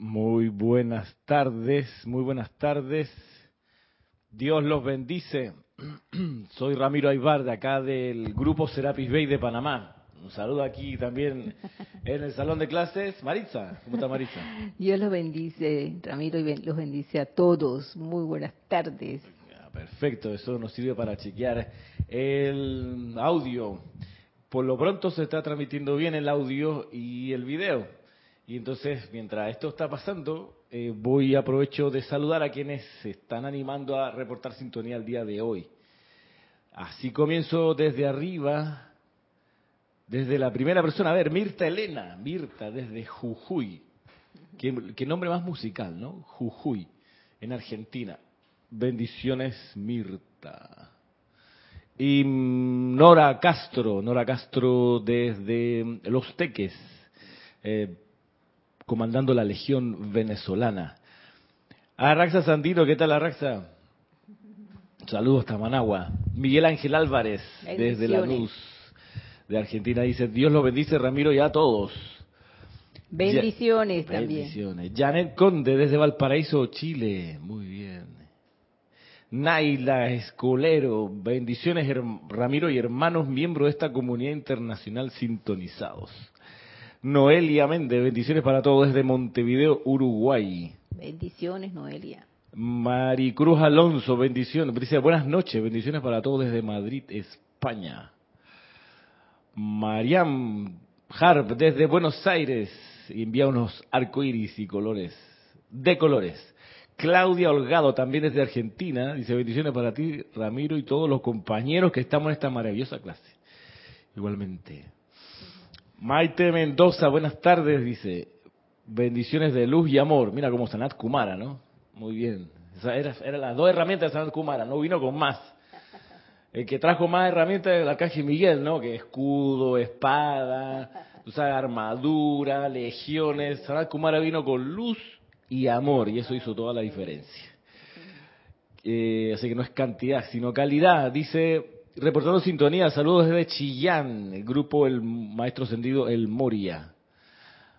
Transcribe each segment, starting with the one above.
Muy buenas tardes, muy buenas tardes. Dios los bendice. Soy Ramiro Aybar de acá del grupo Serapis Bay de Panamá. Un saludo aquí también en el salón de clases. Maritza, ¿cómo está Maritza? Dios los bendice, Ramiro, y los bendice a todos. Muy buenas tardes. Perfecto, eso nos sirve para chequear el audio. Por lo pronto se está transmitiendo bien el audio y el video. Y entonces, mientras esto está pasando, eh, voy aprovecho de saludar a quienes se están animando a reportar sintonía el día de hoy. Así comienzo desde arriba, desde la primera persona. A ver, Mirta Elena, Mirta desde Jujuy. Qué, nombre más musical, ¿no? Jujuy, en Argentina. Bendiciones, Mirta. Y mm, Nora Castro, Nora Castro desde Los Teques. Eh, comandando la Legión Venezolana. Arraxa Sandino, ¿qué tal Arraxa? Saludos hasta Managua. Miguel Ángel Álvarez, desde La Luz de Argentina, dice, Dios los bendice Ramiro y a todos. Bendiciones ya, también. Bendiciones. Janet Conde, desde Valparaíso, Chile. Muy bien. Naila Escolero, bendiciones Ramiro y hermanos miembros de esta comunidad internacional sintonizados. Noelia Méndez, bendiciones para todos desde Montevideo, Uruguay. Bendiciones, Noelia. Maricruz Alonso, bendiciones. Dice, buenas noches, bendiciones para todos desde Madrid, España. Mariam Harp, desde Buenos Aires, envía unos arcoíris y colores, de colores. Claudia Holgado, también desde Argentina, dice, bendiciones para ti, Ramiro, y todos los compañeros que estamos en esta maravillosa clase. Igualmente. Maite Mendoza, buenas tardes, dice. Bendiciones de luz y amor. Mira como Sanat Kumara, ¿no? Muy bien. Esa era, era las dos herramientas de Sanat Kumara, no vino con más. El que trajo más herramientas es el Arcángel Miguel, ¿no? Que escudo, espada, tú sabes, armadura, legiones. Sanat Kumara vino con luz y amor, y eso hizo toda la diferencia. Eh, así que no es cantidad, sino calidad. Dice Reportando sintonía, saludos desde Chillán, el grupo El Maestro Sendido El Moria.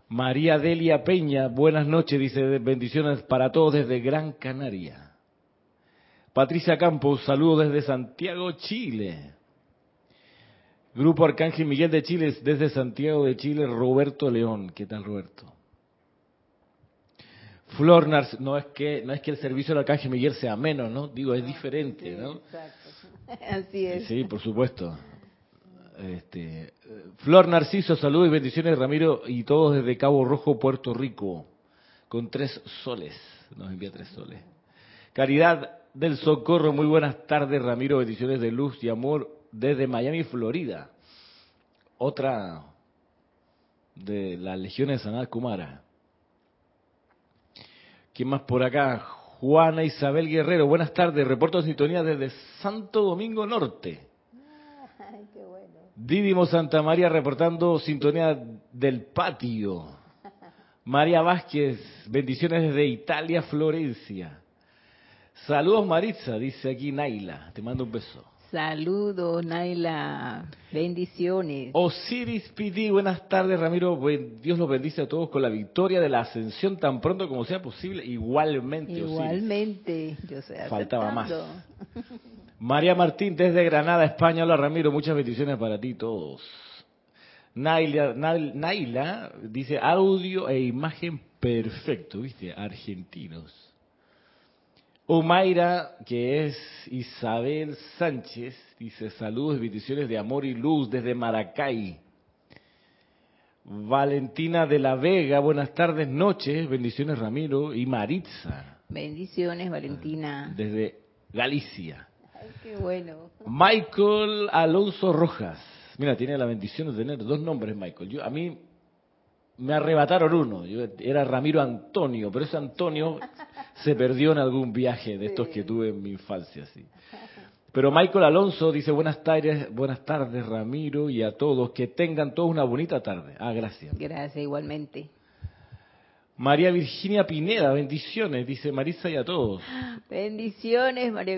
María Delia Peña, buenas noches, dice bendiciones para todos desde Gran Canaria. Patricia Campos, saludos desde Santiago, Chile. Grupo Arcángel Miguel de Chile, desde Santiago de Chile, Roberto León. ¿Qué tal, Roberto? Flor no es que no es que el servicio del Arcángel Miguel sea menos, ¿no? Digo, es diferente, ¿no? Exacto. Así es. Sí, por supuesto. Este, Flor Narciso, saludos y bendiciones, Ramiro, y todos desde Cabo Rojo, Puerto Rico, con tres soles. Nos envía tres soles. Caridad del Socorro, muy buenas tardes, Ramiro, bendiciones de luz y amor desde Miami, Florida. Otra de las legiones de Sanat Kumara. ¿Quién más por acá? Juana Isabel Guerrero, buenas tardes. Reporto de sintonía desde Santo Domingo Norte. Ay, qué bueno. Didimo Santa María reportando sintonía del patio. María Vázquez, bendiciones desde Italia, Florencia. Saludos Maritza, dice aquí Naila. Te mando un beso. Saludos, Naila. Bendiciones. Osiris PD, buenas tardes, Ramiro. Dios los bendice a todos con la victoria de la ascensión tan pronto como sea posible. Igualmente, Igualmente, yo sé. Faltaba más. María Martín, desde Granada, España. Hola, Ramiro. Muchas bendiciones para ti todos. Naila, Naila dice audio e imagen perfecto, ¿viste? Argentinos. Omaira, que es Isabel Sánchez, dice saludos y bendiciones de amor y luz desde Maracay. Valentina de la Vega, buenas tardes, noches, bendiciones Ramiro y Maritza. Bendiciones Valentina. Desde Galicia. Ay, qué bueno. Michael Alonso Rojas. Mira, tiene la bendición de tener dos nombres, Michael. Yo, a mí me arrebataron uno. Yo era Ramiro Antonio, pero ese Antonio se perdió en algún viaje de estos que tuve en mi infancia, sí. Pero Michael Alonso dice buenas tardes, buenas tardes Ramiro y a todos, que tengan todos una bonita tarde. Ah, gracias. Gracias, igualmente. María Virginia Pineda, bendiciones, dice Marisa y a todos. Bendiciones, María,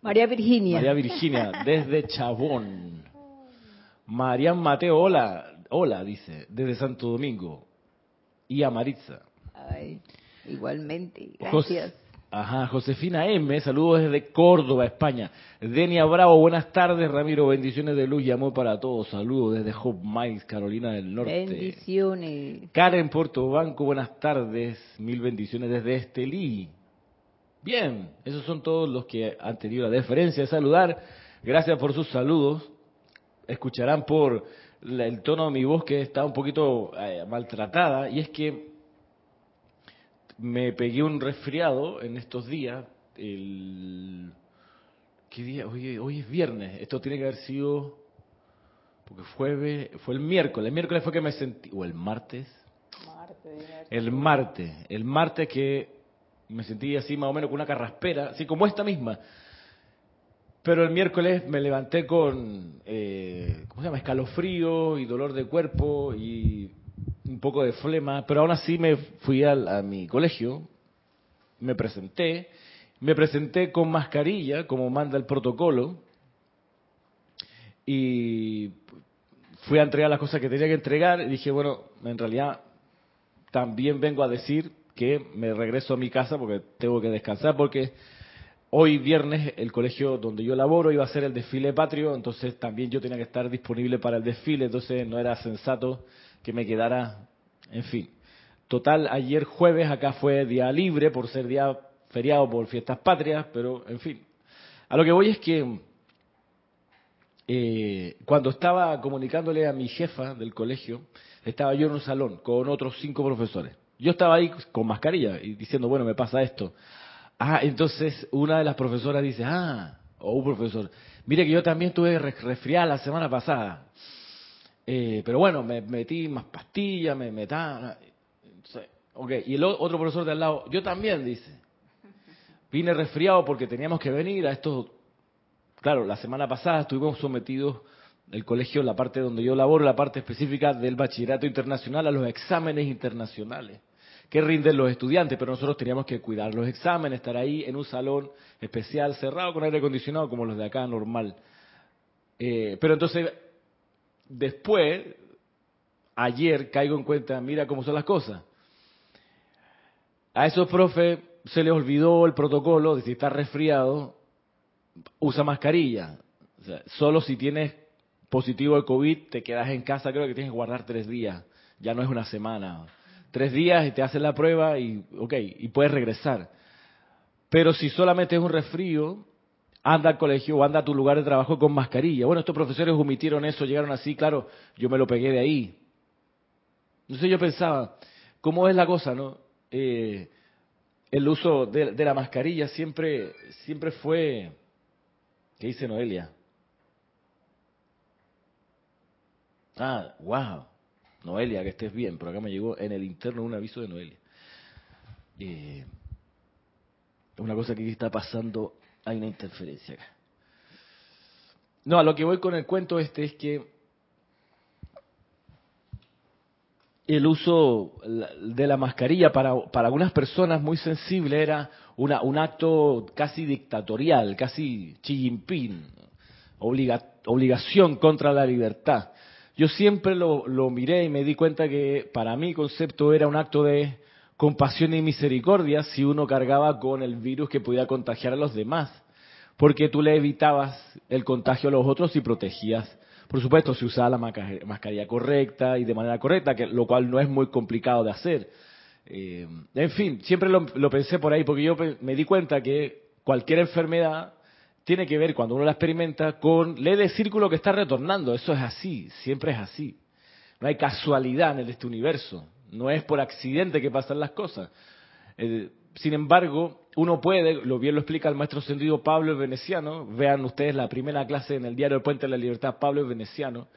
María Virginia. María Virginia, desde Chabón. Marian Mateo, hola, hola, dice, desde Santo Domingo. Y a Maritza. Ay. Igualmente, gracias. Ajá, Josefina M, saludos desde Córdoba, España. Denia Bravo, buenas tardes, Ramiro, bendiciones de luz y amor para todos. Saludos desde Hope Mills, Carolina del Norte. Bendiciones. Karen Portobanco, buenas tardes, mil bendiciones desde Estelí. Bien, esos son todos los que han tenido la deferencia de saludar. Gracias por sus saludos. Escucharán por la- el tono de mi voz que está un poquito eh, maltratada y es que me pegué un resfriado en estos días. El, ¿Qué día? Hoy, hoy es viernes. Esto tiene que haber sido porque fue, fue el miércoles. El miércoles fue que me sentí, o el martes. El martes. El martes que me sentí así más o menos con una carraspera, así como esta misma. Pero el miércoles me levanté con, eh, ¿cómo se llama? Escalofrío y dolor de cuerpo y un poco de flema. Pero aún así me fui al- a mi colegio, me presenté, me presenté con mascarilla, como manda el protocolo, y fui a entregar las cosas que tenía que entregar y dije, bueno, en realidad también vengo a decir que me regreso a mi casa porque tengo que descansar porque hoy viernes el colegio donde yo laboro iba a ser el desfile patrio, entonces también yo tenía que estar disponible para el desfile, entonces no era sensato que me quedara, en fin. Total, ayer jueves acá fue día libre por ser día feriado por fiestas patrias, pero en fin. A lo que voy es que eh, cuando estaba comunicándole a mi jefa del colegio, estaba yo en un salón con otros cinco profesores. Yo estaba ahí con mascarilla y diciendo, bueno, me pasa esto. Ah, entonces una de las profesoras dice, ah, o un profesor, mire que yo también tuve re- resfriada la semana pasada. Eh, pero bueno, me metí más pastillas, me metá. Ok, y el otro profesor de al lado, yo también, dice. Vine resfriado porque teníamos que venir a estos Claro, la semana pasada estuvimos sometidos, el colegio, la parte donde yo laboro, la parte específica del bachillerato internacional, a los exámenes internacionales que rinden los estudiantes, pero nosotros teníamos que cuidar los exámenes, estar ahí en un salón especial, cerrado, con aire acondicionado, como los de acá, normal. Eh, pero entonces, después, ayer caigo en cuenta, mira cómo son las cosas. A esos profes se les olvidó el protocolo de si está resfriado, usa mascarilla. Solo si tienes positivo de COVID, te quedas en casa, creo que tienes que guardar tres días. Ya no es una semana. Tres días y te hacen la prueba y, ok, y puedes regresar. Pero si solamente es un resfrío, anda al colegio o anda a tu lugar de trabajo con mascarilla. Bueno, estos profesores omitieron eso, llegaron así, claro, yo me lo pegué de ahí. Entonces yo pensaba, ¿cómo es la cosa, no? Eh, el uso de, de la mascarilla siempre, siempre fue ¿Qué dice Noelia? Ah, wow. Noelia, que estés bien. Por acá me llegó en el interno un aviso de Noelia. Eh, una cosa que está pasando, hay una interferencia acá. No, a lo que voy con el cuento este es que el uso de la mascarilla para, para algunas personas muy sensibles era una, un acto casi dictatorial, casi Xi Jinping, obliga, obligación contra la libertad. Yo siempre lo, lo miré y me di cuenta que para mí concepto era un acto de compasión y misericordia si uno cargaba con el virus que podía contagiar a los demás, porque tú le evitabas el contagio a los otros y protegías por supuesto, si usaba la mascarilla correcta y de manera correcta, lo cual no es muy complicado de hacer. Eh, en fin, siempre lo, lo, pensé por ahí, porque yo me di cuenta que cualquier enfermedad tiene que ver, cuando uno la experimenta, con ley de círculo que está retornando. Eso es así, siempre es así. No hay casualidad en este universo. No es por accidente que pasan las cosas. Eh, sin embargo, uno puede, lo bien lo explica el maestro sentido Pablo el Veneciano, vean ustedes la primera clase en el diario El Puente de la Libertad, Pablo el Veneciano,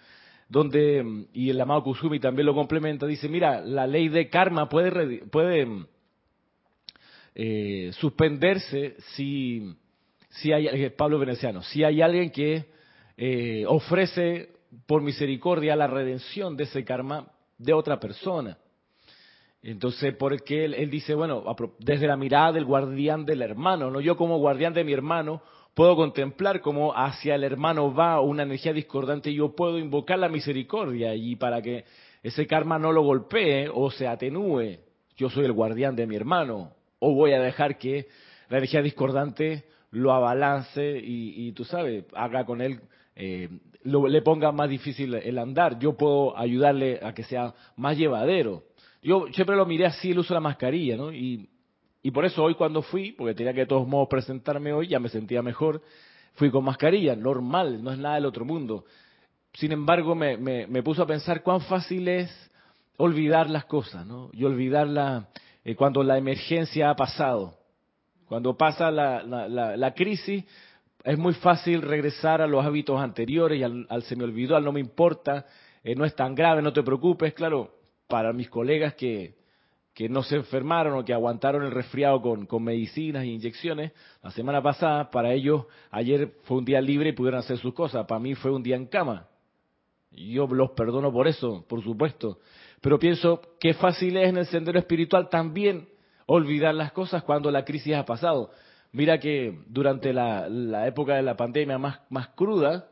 donde, y el amado Kusumi también lo complementa, dice, mira, la ley de karma puede, puede eh, suspenderse si, si hay, Pablo Veneciano, si hay alguien que eh, ofrece por misericordia la redención de ese karma de otra persona. Entonces, porque él, él, dice, bueno, desde la mirada del guardián del hermano, no yo como guardián de mi hermano puedo contemplar cómo hacia el hermano va una energía discordante y yo puedo invocar la misericordia y para que ese karma no lo golpee o se atenúe yo soy el guardián de mi hermano, o voy a dejar que la energía discordante lo abalance y, tú sabes, haga con él, eh, le ponga más difícil el andar. Yo puedo ayudarle a que sea más llevadero. Yo siempre lo miré así el uso de la mascarilla, ¿no? Y, y por eso hoy cuando fui, porque tenía que de todos modos presentarme hoy, ya me sentía mejor, fui con mascarilla, normal, no es nada del otro mundo. Sin embargo, me, me, puso a pensar cuán fácil es olvidar las cosas, ¿no? Y olvidarla eh, cuando la emergencia ha pasado. Cuando pasa la, la, crisis, es muy fácil regresar a los hábitos anteriores y al, se me olvidó, al no me importa, eh, no es tan grave, no te preocupes. Claro, para mis colegas que, que no se enfermaron o que aguantaron el resfriado con, con, medicinas e inyecciones la semana pasada, para ellos ayer fue un día libre y pudieron hacer sus cosas. Para mí fue un día en cama. Yo los perdono por eso, por supuesto. Pero pienso qué fácil es en el sendero espiritual también olvidar las cosas cuando la crisis ha pasado. Mira que durante la, época de la pandemia más, cruda,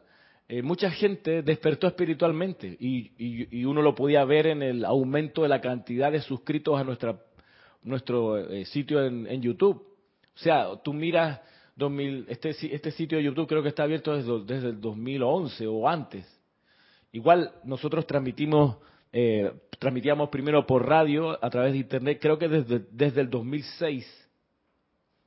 eh, mucha gente despertó espiritualmente y, uno lo podía ver en el aumento de la cantidad de suscritos a nuestra, nuestro eh, sitio en, YouTube. O sea, tú miras 2000, este, este sitio de YouTube creo que está abierto desde, desde el 2011 o antes. Igual nosotros transmitimos, eh, transmitíamos primero por radio a través de internet, creo que desde, desde el 2006.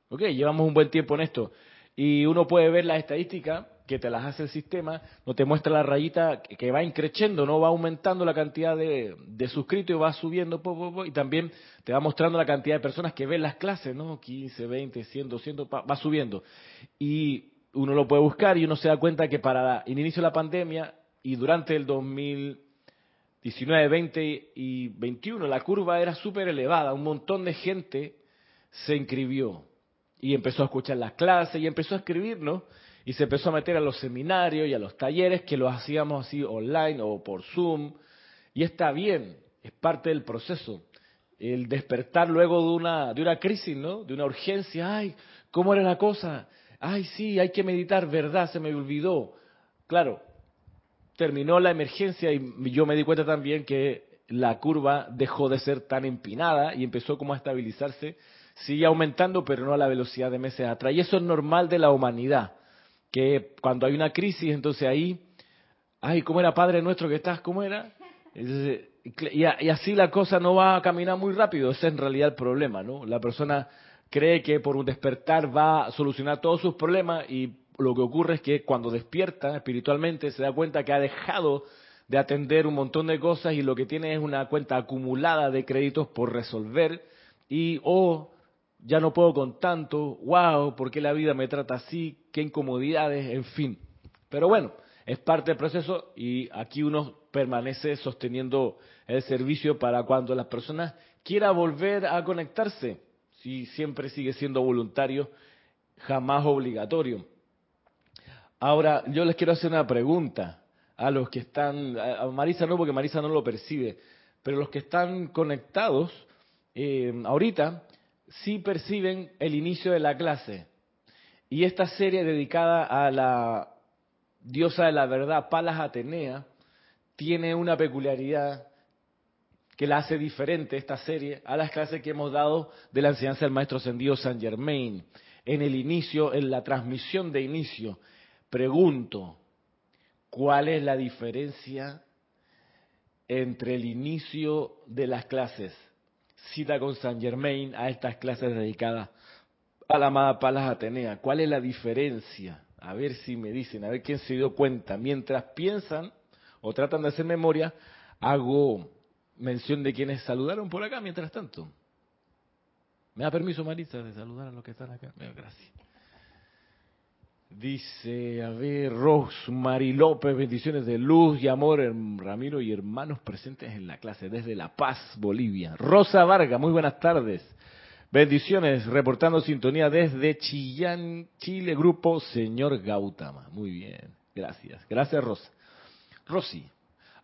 Ok, llevamos un buen tiempo en esto. Y uno puede ver las estadísticas que te las hace el sistema, no te muestra la rayita que va increciendo, no va aumentando la cantidad de, suscritos y va subiendo, y también te va mostrando la cantidad de personas que ven las clases, ¿no? 15, 20, 100, 200, va subiendo. Y uno lo puede buscar y uno se da cuenta que para el inicio de la pandemia y durante el 2019, 20 y 21 la curva era súper elevada, un montón de gente se inscribió y empezó a escuchar las clases y empezó a escribir, ¿no? y se empezó a meter a los seminarios y a los talleres que los hacíamos así online o por Zoom. Y está bien, es parte del proceso. El despertar luego de una, de una crisis, ¿no? De una urgencia. Ay, ¿cómo era la cosa? Ay, sí, hay que meditar, ¿verdad? Se me olvidó. Claro, terminó la emergencia y yo me di cuenta también que la curva dejó de ser tan empinada y empezó como a estabilizarse. Sigue aumentando, pero no a la velocidad de meses atrás. Y eso es normal de la humanidad que cuando hay una crisis, entonces ahí, ay, ¿cómo era Padre nuestro que estás? ¿Cómo era? y, así la cosa no va a caminar muy rápido, ese es en realidad el problema, ¿no? La persona cree que por un despertar va a solucionar todos sus problemas y lo que ocurre es que cuando despierta espiritualmente se da cuenta que ha dejado de atender un montón de cosas y lo que tiene es una cuenta acumulada de créditos por resolver y o ya no puedo con tanto, wow, ¿por qué la vida me trata así? ¿Qué incomodidades? En fin. Pero bueno, es parte del proceso y aquí uno permanece sosteniendo el servicio para cuando las personas quiera volver a conectarse. Si siempre sigue siendo voluntario, jamás obligatorio. Ahora, yo les quiero hacer una pregunta a los que están, a Marisa no, porque Marisa no lo percibe, pero los que están conectados, eh, ahorita, sí perciben el inicio de la clase. Y esta serie dedicada a la diosa de la verdad, Palas Atenea, tiene una peculiaridad que la hace diferente esta serie a las clases que hemos dado de la enseñanza del maestro ascendido San Germain. En el inicio, en la transmisión de inicio, pregunto, ¿cuál es la diferencia entre el inicio de las clases cita con San Germain a estas clases dedicadas a la amada Palas Atenea. ¿Cuál es la diferencia? A ver si me dicen, a ver quién se dio cuenta. Mientras piensan o tratan de hacer memoria, hago mención de quienes saludaron por acá mientras tanto. ¿Me da permiso, Marisa, de saludar a los que están acá? Gracias. Dice, a ver, Rosmary López, bendiciones de luz y amor, Ramiro y hermanos presentes en la clase desde La Paz, Bolivia. Rosa Varga, muy buenas tardes. Bendiciones, reportando sintonía desde Chillán, Chile, grupo Señor Gautama. Muy bien, gracias. Gracias, Rosa. Rosy.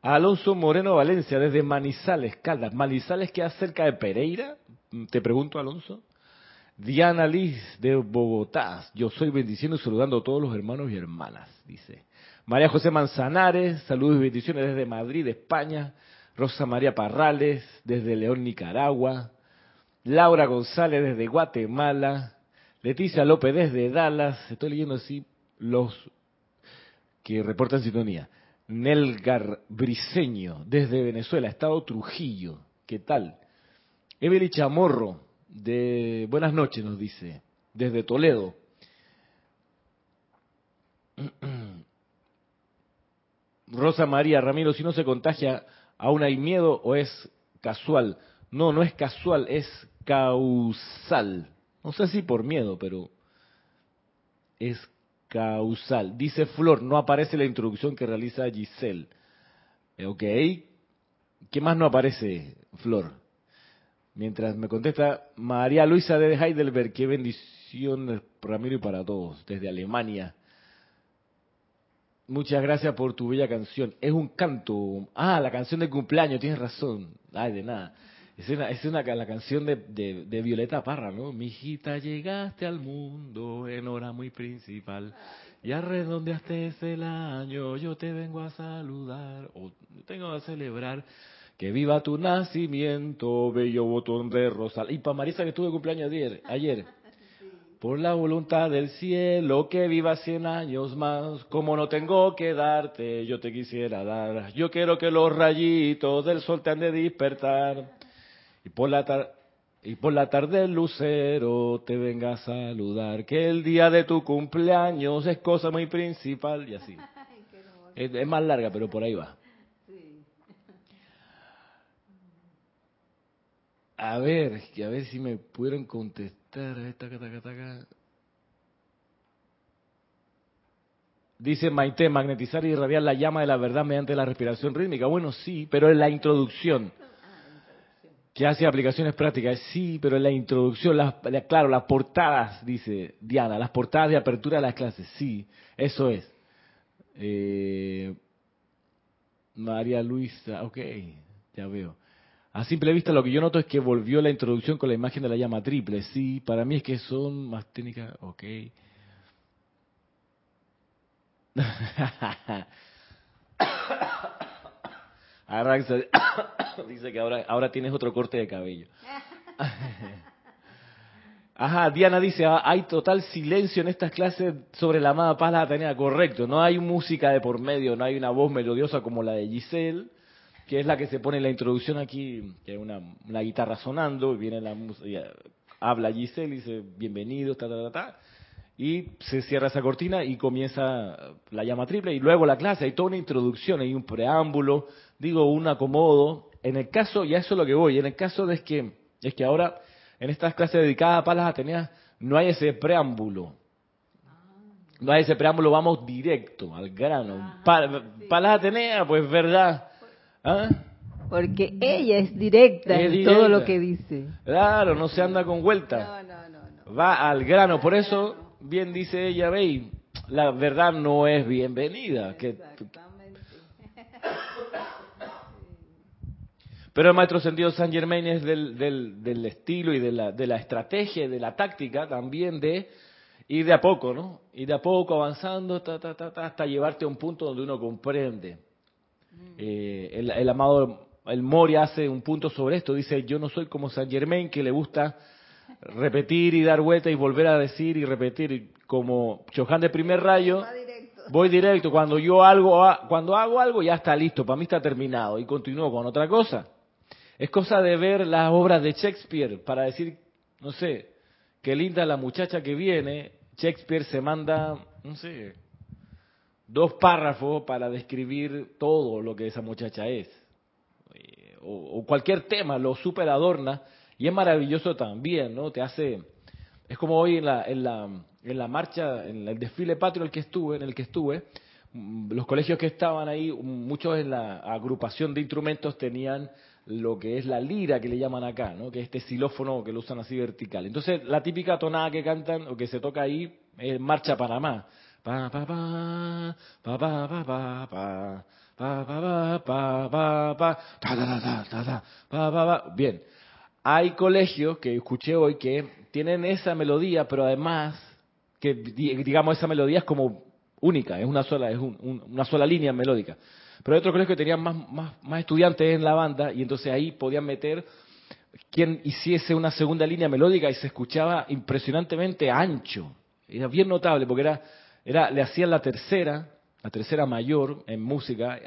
Alonso Moreno Valencia, desde Manizales, Caldas. ¿Manizales queda cerca de Pereira? Te pregunto, Alonso. Diana Liz de Bogotá, yo soy bendiciendo y saludando a todos los hermanos y hermanas, dice. María José Manzanares, saludos y bendiciones desde Madrid, España. Rosa María Parrales, desde León, Nicaragua. Laura González desde Guatemala, Leticia López desde Dallas, estoy leyendo así los que reportan sintonía. Nelgar Briseño desde Venezuela, Estado Trujillo, ¿qué tal? Evelyn Chamorro de Buenas noches nos dice, desde Toledo. Rosa María Ramiro, si no se contagia, ¿aún hay miedo o es casual? No, no es casual, es causal. No sé si por miedo, pero es causal. Dice Flor, no aparece la introducción que realiza Giselle. Eh, ok. ¿Qué más no aparece, Flor? Mientras me contesta María Luisa de Heidelberg, qué bendición, Ramiro, y para todos, desde Alemania. Muchas gracias por tu bella canción. Es un canto. Ah, la canción de cumpleaños, tienes razón. Ay, de nada. Es una, es una la canción de, de, Violeta Parra, ¿no? Mi hijita, llegaste al mundo en hora muy principal. Ya redondeaste el año, yo te vengo a saludar, o tengo a celebrar. Que viva tu nacimiento, bello botón de rosal. Y para Marisa que estuve cumpleaños ayer, ayer. Por la voluntad del cielo, que viva cien años más, como no tengo que darte, yo te quisiera dar. Yo quiero que los rayitos del sol te han de despertar. Y por la, y por la tarde el lucero te venga a saludar, que el día de tu cumpleaños es cosa muy principal, y así. es, más larga, pero por ahí va. A ver, a ver si me pudieron contestar. Dice Maite, magnetizar y irradiar la llama de la verdad mediante la respiración rítmica. Bueno, sí, pero en la introducción, que hace aplicaciones prácticas, sí, pero en la introducción, las, claro, las portadas, dice Diana, las portadas de apertura de las clases, sí, eso es. Eh, María Luisa, ok, ya veo. A simple vista lo que yo noto es que volvió la introducción con la imagen de la llama triple. Sí, para mí es que son más técnicas. Ok. dice que ahora, ahora tienes otro corte de cabello. Ajá, Diana dice, ah, hay total silencio en estas clases sobre la amada paz la Atenea. Correcto, no hay música de por medio, no hay una voz melodiosa como la de Giselle que es la que se pone en la introducción aquí, que hay una, guitarra sonando, y viene la música, habla Giselle y dice, bienvenido, ta, ta, ta, ta, y se cierra esa cortina y comienza la llama triple, y luego la clase, hay toda una introducción, hay un preámbulo, digo, un acomodo. En el caso, y a eso es lo que voy, en el caso de es que, es que ahora, en estas clases dedicadas a Palas Ateneas, no hay ese preámbulo. No hay ese preámbulo, vamos directo, al grano. Palas Ateneas, pues verdad, ¿Ah? Porque ella es directa en todo lo que dice. Claro, no se anda con vuelta. No, no, no, Va al grano. Por eso, bien dice ella, ve, la verdad no es bienvenida. Que, pero el maestro sentido San Germain es del, del, del estilo y de la, de la estrategia y de la táctica también de ir de a poco, ¿no? Ir de a poco avanzando hasta llevarte a un punto donde uno comprende eh, el, amado, el Mori hace un punto sobre esto, dice, yo no soy como San Germain que le gusta repetir y dar vuelta y volver a decir y repetir, como Chohan de primer rayo, voy directo, cuando yo algo, cuando hago algo ya está listo, para mí está terminado y continúo con otra cosa. Es cosa de ver las obras de Shakespeare para decir, no sé, qué linda la muchacha que viene, Shakespeare se manda, no sé, dos párrafos para describir todo lo que esa muchacha es. Eh, o, cualquier tema, lo super adorna y es maravilloso también, ¿no? Te hace, es como hoy en la, en la, en la marcha, en el desfile patrio en el que estuve, en el que estuve, mm, los colegios que estaban ahí, muchos en la agrupación de instrumentos tenían lo que es la lira que le llaman acá, ¿no? que es este xilófono que lo usan así vertical. Entonces, la típica tonada que cantan o que se toca ahí es Marcha Panamá. Pa, pa, pa, pa, pa, pa, pa, pa. Pa, pa, pa, pa, pa, ta, ta, pa, pa, pa. Bien, hay colegios que escuché hoy que tienen esa melodía, pero además que digamos esa melodía es como única, es una sola, es un, una sola línea melódica. Pero hay otros colegios que tenían más, más, más estudiantes en la banda y entonces ahí podían meter quien hiciese una segunda línea melódica y se escuchaba impresionantemente ancho. Era bien notable porque era, era, le hacían la tercera, la tercera mayor en música,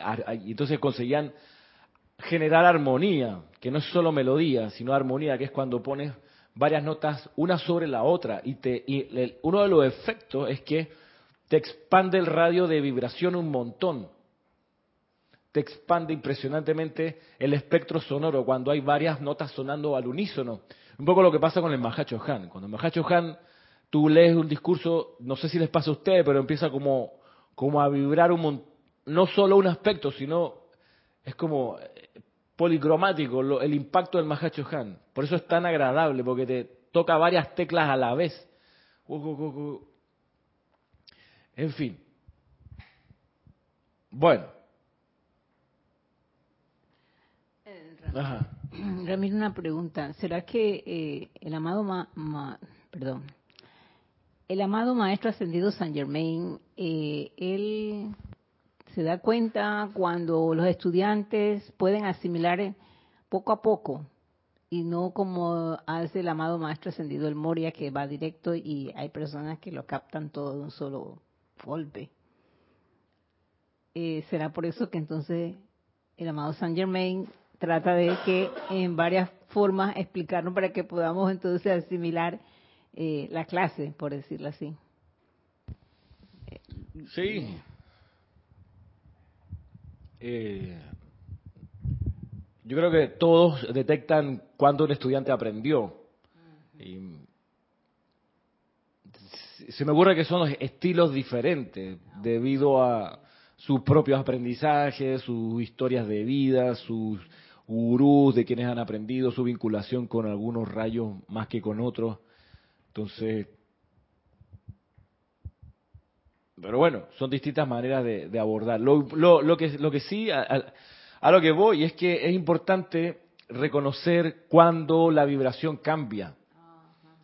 y entonces conseguían generar armonía, que no es solo melodía, sino armonía, que es cuando pones varias notas una sobre la otra. Y, uno de los efectos es que te expande el radio de vibración un montón. Te expande impresionantemente el espectro sonoro cuando hay varias notas sonando al unísono. Un poco lo que pasa con el Mahacho Han. Cuando el Mahacho Han, tú lees un discurso, no sé si les pasa a ustedes, pero empieza como, como a vibrar un no solo un aspecto, sino es como policromático el impacto del Mahacho Han. Por eso es tan agradable, porque te toca varias teclas a la vez. En fin. Bueno. Ramiro, una pregunta. ¿Será que eh, el amado ma, perdón, el amado maestro ascendido San Germain, eh, él se da cuenta cuando los estudiantes pueden asimilar poco a poco y no como hace el amado maestro ascendido el Moria que va directo y hay personas que lo captan todo de un solo golpe. Eh, será por eso que entonces el amado Saint Germain trata de que en varias formas explicarnos para que podamos entonces asimilar eh, la clase, por decirlo así. Sí, eh, yo creo que todos detectan cuando un estudiante aprendió. se me ocurre que son estilos diferentes debido a sus propios aprendizajes, sus historias de vida, sus gurús de quienes han aprendido, su vinculación con algunos rayos más que con otros. Entonces, pero bueno, son distintas maneras de, abordar. Lo, que, sí, a, lo que voy es que es importante reconocer cuando la vibración cambia.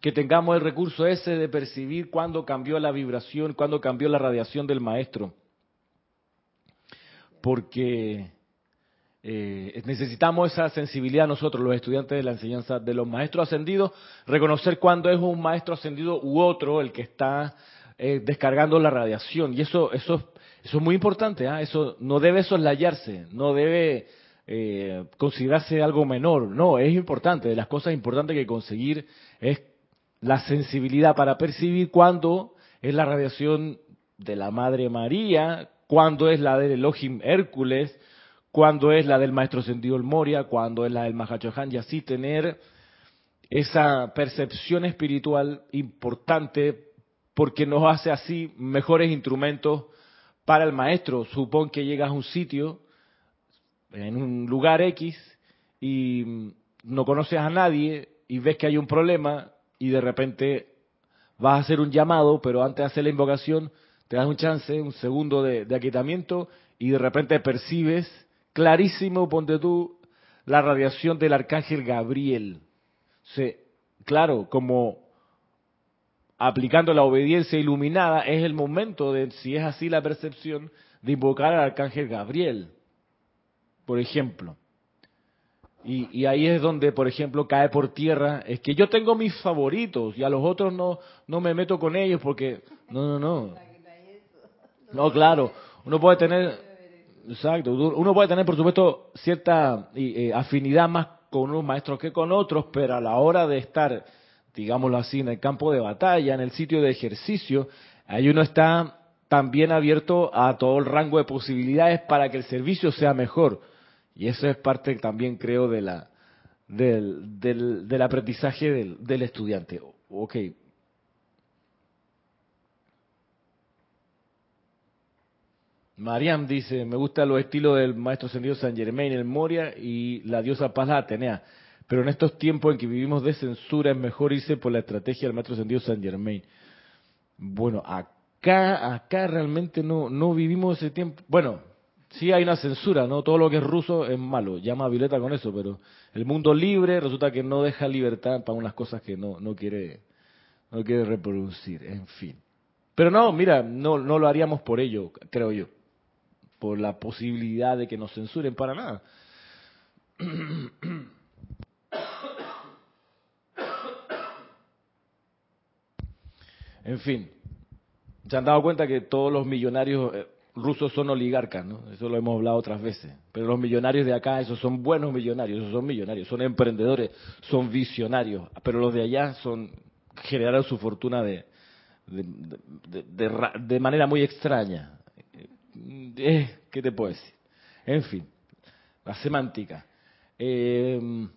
Que tengamos el recurso ese de percibir cuándo cambió la vibración, cuándo cambió la radiación del maestro. Porque eh, necesitamos esa sensibilidad nosotros, los estudiantes de la enseñanza de los maestros ascendidos, reconocer cuándo es un maestro ascendido u otro el que está eh, descargando la radiación. Y eso, eso, eso es muy importante, ¿ah? eso no debe soslayarse, no debe eh, considerarse algo menor, no, es importante, de las cosas importantes que conseguir es la sensibilidad para percibir cuándo es la radiación de la Madre María, cuándo es la del Elohim Hércules, cuándo es la del Maestro Sentido El Moria, cuándo es la del Mahachohan, y así tener esa percepción espiritual importante porque nos hace así mejores instrumentos para el maestro. Supón que llegas a un sitio, en un lugar X, y no conoces a nadie y ves que hay un problema y de repente vas a hacer un llamado, pero antes de hacer la invocación te das un chance, un segundo de, de aquietamiento y de repente percibes clarísimo, ponte tú, la radiación del arcángel Gabriel. claro, como aplicando la obediencia iluminada, es el momento de, si es así la percepción, de invocar al arcángel Gabriel, por ejemplo. Y, ahí es donde, por ejemplo, cae por tierra, es que yo tengo mis favoritos y a los otros no, no me meto con ellos porque, no, no, no. No, claro, uno puede tener, exacto, uno puede tener, por supuesto, cierta eh, afinidad más con unos maestros que con otros, pero a la hora de estar digámoslo así, en el campo de batalla, en el sitio de ejercicio, ahí uno está también abierto a todo el rango de posibilidades para que el servicio sea mejor. Y eso es parte también, creo, de la, del, del, aprendizaje del, del estudiante. Ok. Mariam dice, me gusta los estilos del maestro ascendido San Germain, el Moria y la diosa Paz la Atenea. Pero en estos tiempos en que vivimos de censura es mejor irse por la estrategia del maestro sentido San Germain. Bueno, acá, acá realmente no, no vivimos ese tiempo. Bueno, sí hay una censura, ¿no? Todo lo que es ruso es malo. Llama a Violeta con eso, pero el mundo libre resulta que no deja libertad para unas cosas que no, no quiere, no quiere reproducir, en fin. Pero no, mira, no, no lo haríamos por ello, creo yo por la posibilidad de que nos censuren para nada. En fin, se han dado cuenta que todos los millonarios eh, rusos son oligarcas, ¿no? Eso lo hemos hablado otras veces. Pero los millonarios de acá, esos son buenos millonarios, esos son millonarios, son emprendedores, son visionarios. Pero los de allá son generaron su fortuna de, de manera muy extraña. Eh, ¿Qué te puedo decir? En fin, la semántica. Eh,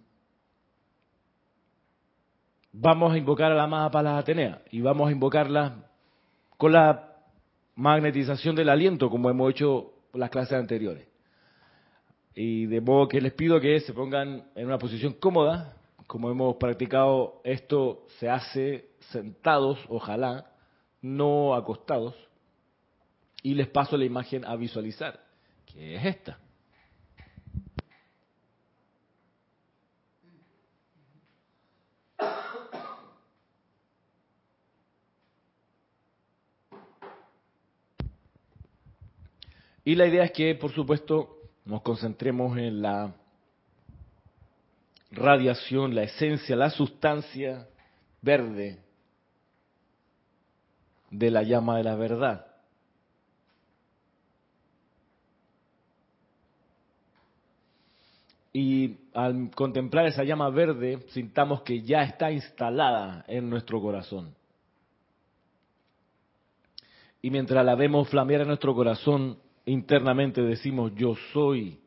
vamos a invocar a la amada Palas Atenea y vamos a invocarla con la magnetización del aliento, como hemos hecho las clases anteriores. Y de modo que les pido que se pongan en una posición cómoda, como hemos practicado, esto se hace sentados, ojalá, no acostados, y les paso la imagen a visualizar, que es esta. Y la idea es que, por supuesto, nos concentremos en la radiación, la esencia, la sustancia verde de la llama de la verdad. Y al contemplar esa llama verde, sintamos que ya está instalada en nuestro corazón. Y mientras la vemos flamear en nuestro corazón, internamente decimos, yo soy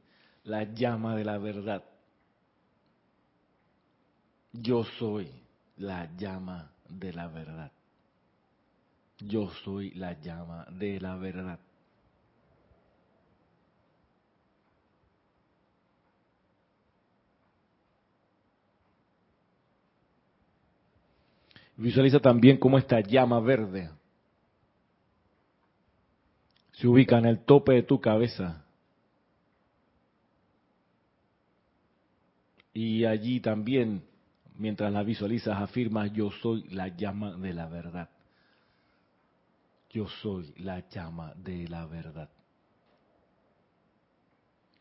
la llama de la verdad. Yo soy la llama de la verdad. Yo soy la llama de la verdad. Visualiza también cómo esta llama verde se ubica en el tope de tu cabeza. Y allí también, mientras la visualizas, afirmas, yo soy la llama de la verdad. Yo soy la llama de la verdad.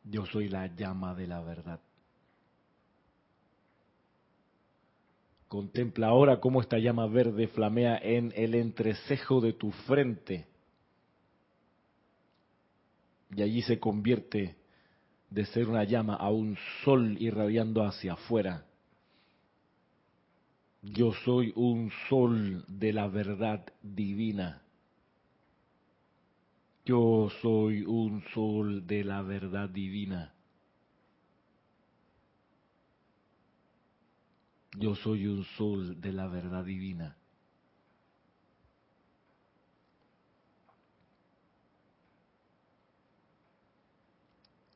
Yo soy la llama de la verdad. Contempla ahora cómo esta llama verde flamea en el entrecejo de tu frente y allí se convierte de ser una llama a un sol irradiando hacia afuera. Yo soy un sol de la verdad divina. Yo soy un sol de la verdad divina. Yo soy un sol de la verdad divina.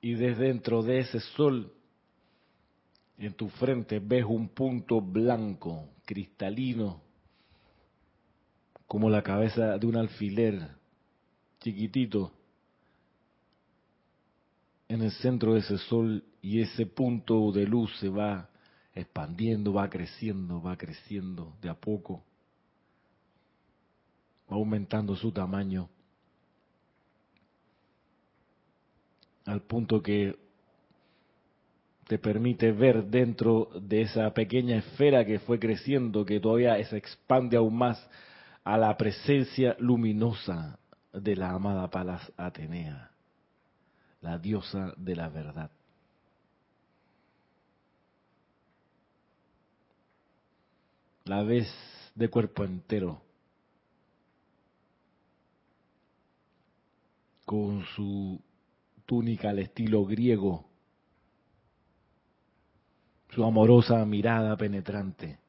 y desde dentro de ese sol en tu frente ves un punto blanco, cristalino, como la cabeza de un alfiler chiquitito en el centro de ese sol y ese punto de luz se va expandiendo, va creciendo, va creciendo de a poco, va aumentando su tamaño al punto que te permite ver dentro de esa pequeña esfera que fue creciendo, que todavía se expande aún más a la presencia luminosa de la amada Palas Atenea, la diosa de la verdad. La ves de cuerpo entero, con su túnica al estilo griego, su amorosa mirada penetrante.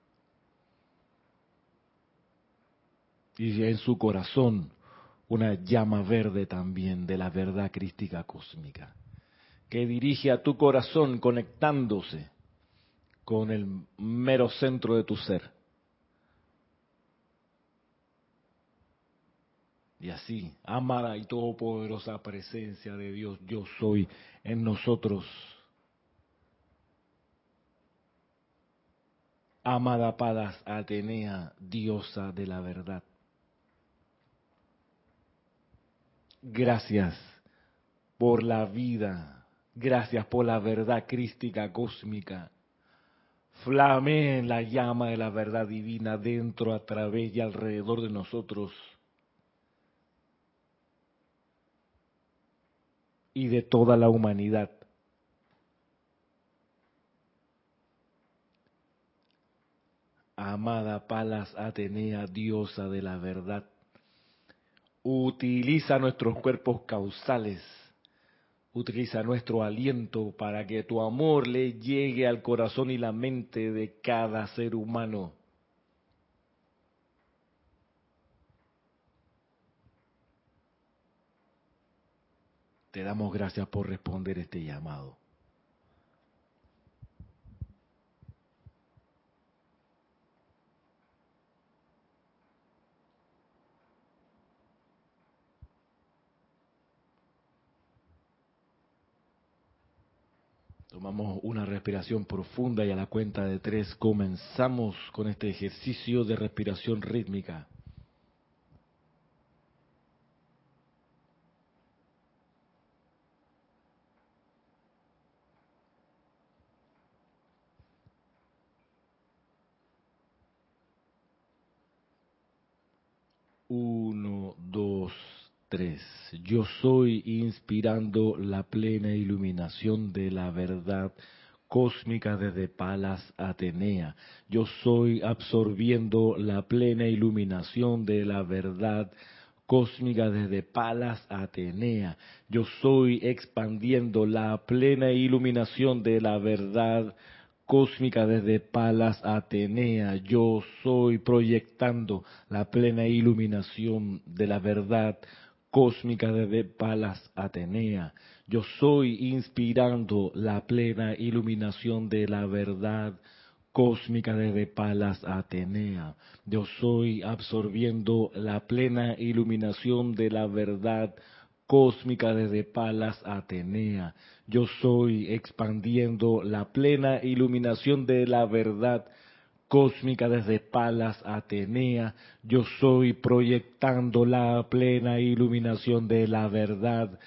Y en su corazón una llama verde también de la verdad crística cósmica, que dirige a tu corazón conectándose con el mero centro de tu ser. Y así, amada y todopoderosa presencia de Dios, yo soy en nosotros. Amada Padas Atenea, diosa de la verdad. Gracias por la vida, gracias por la verdad crística cósmica. Flameen la llama de la verdad divina dentro, a través y alrededor de nosotros. Y de toda la humanidad. Amada Palas Atenea, diosa de la verdad, utiliza nuestros cuerpos causales Utiliza nuestro aliento para que tu amor le llegue al corazón y la mente de cada ser humano. Te damos gracias por responder este llamado. Tomamos una respiración profunda y a la cuenta de tres comenzamos con este ejercicio de respiración rítmica. Uno, dos, yo soy inspirando la plena iluminación de la verdad cósmica desde Palas Atenea. Yo soy absorbiendo la plena iluminación de la verdad cósmica desde Palas Atenea. Yo soy expandiendo la plena iluminación de la verdad cósmica desde Palas Atenea. Yo soy proyectando la plena iluminación de la verdad cósmica desde Palas Atenea. Yo soy inspirando la plena iluminación de la verdad cósmica desde Palas Atenea. Yo soy absorbiendo la plena iluminación de la verdad cósmica desde Palas Atenea. Yo soy expandiendo la plena iluminación de la verdad cósmica desde Palas Atenea, yo soy proyectando la plena iluminación de la verdad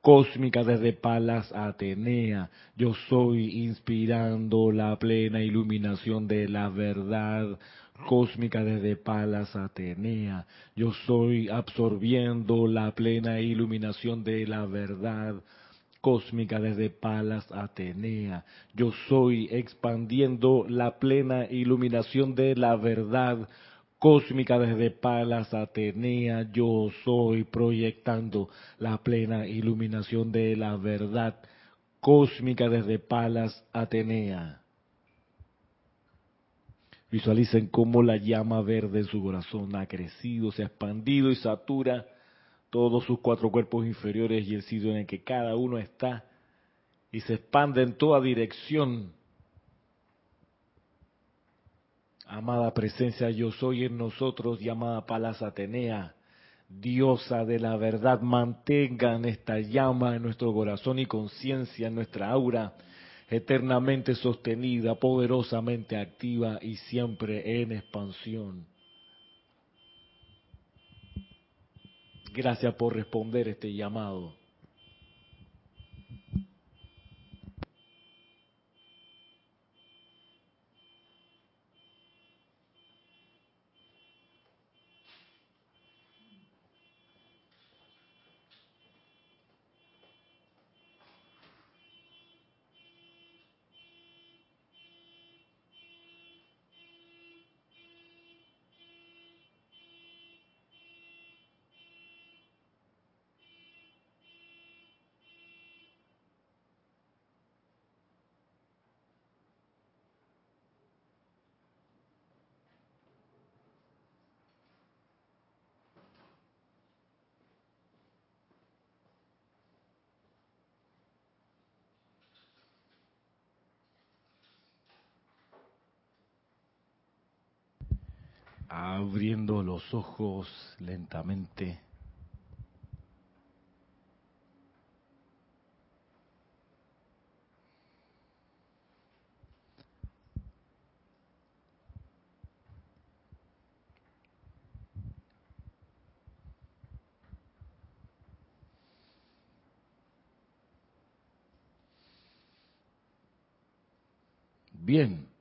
cósmica desde Palas Atenea, yo soy inspirando la plena iluminación de la verdad cósmica desde Palas Atenea, yo soy absorbiendo la plena iluminación de la verdad cósmica desde Palas Atenea. Yo soy expandiendo la plena iluminación de la verdad cósmica desde Palas Atenea. Yo soy proyectando la plena iluminación de la verdad cósmica desde Palas Atenea. Visualicen cómo la llama verde en su corazón ha crecido, se ha expandido y satura todos sus cuatro cuerpos inferiores y el sitio en el que cada uno está y se expande en toda dirección. Amada presencia, yo soy en nosotros, llamada Palas Atenea, diosa de la verdad, mantengan esta llama en nuestro corazón y conciencia, en nuestra aura, eternamente sostenida, poderosamente activa y siempre en expansión. Gracias por responder este llamado. Abriendo los ojos lentamente. Bien,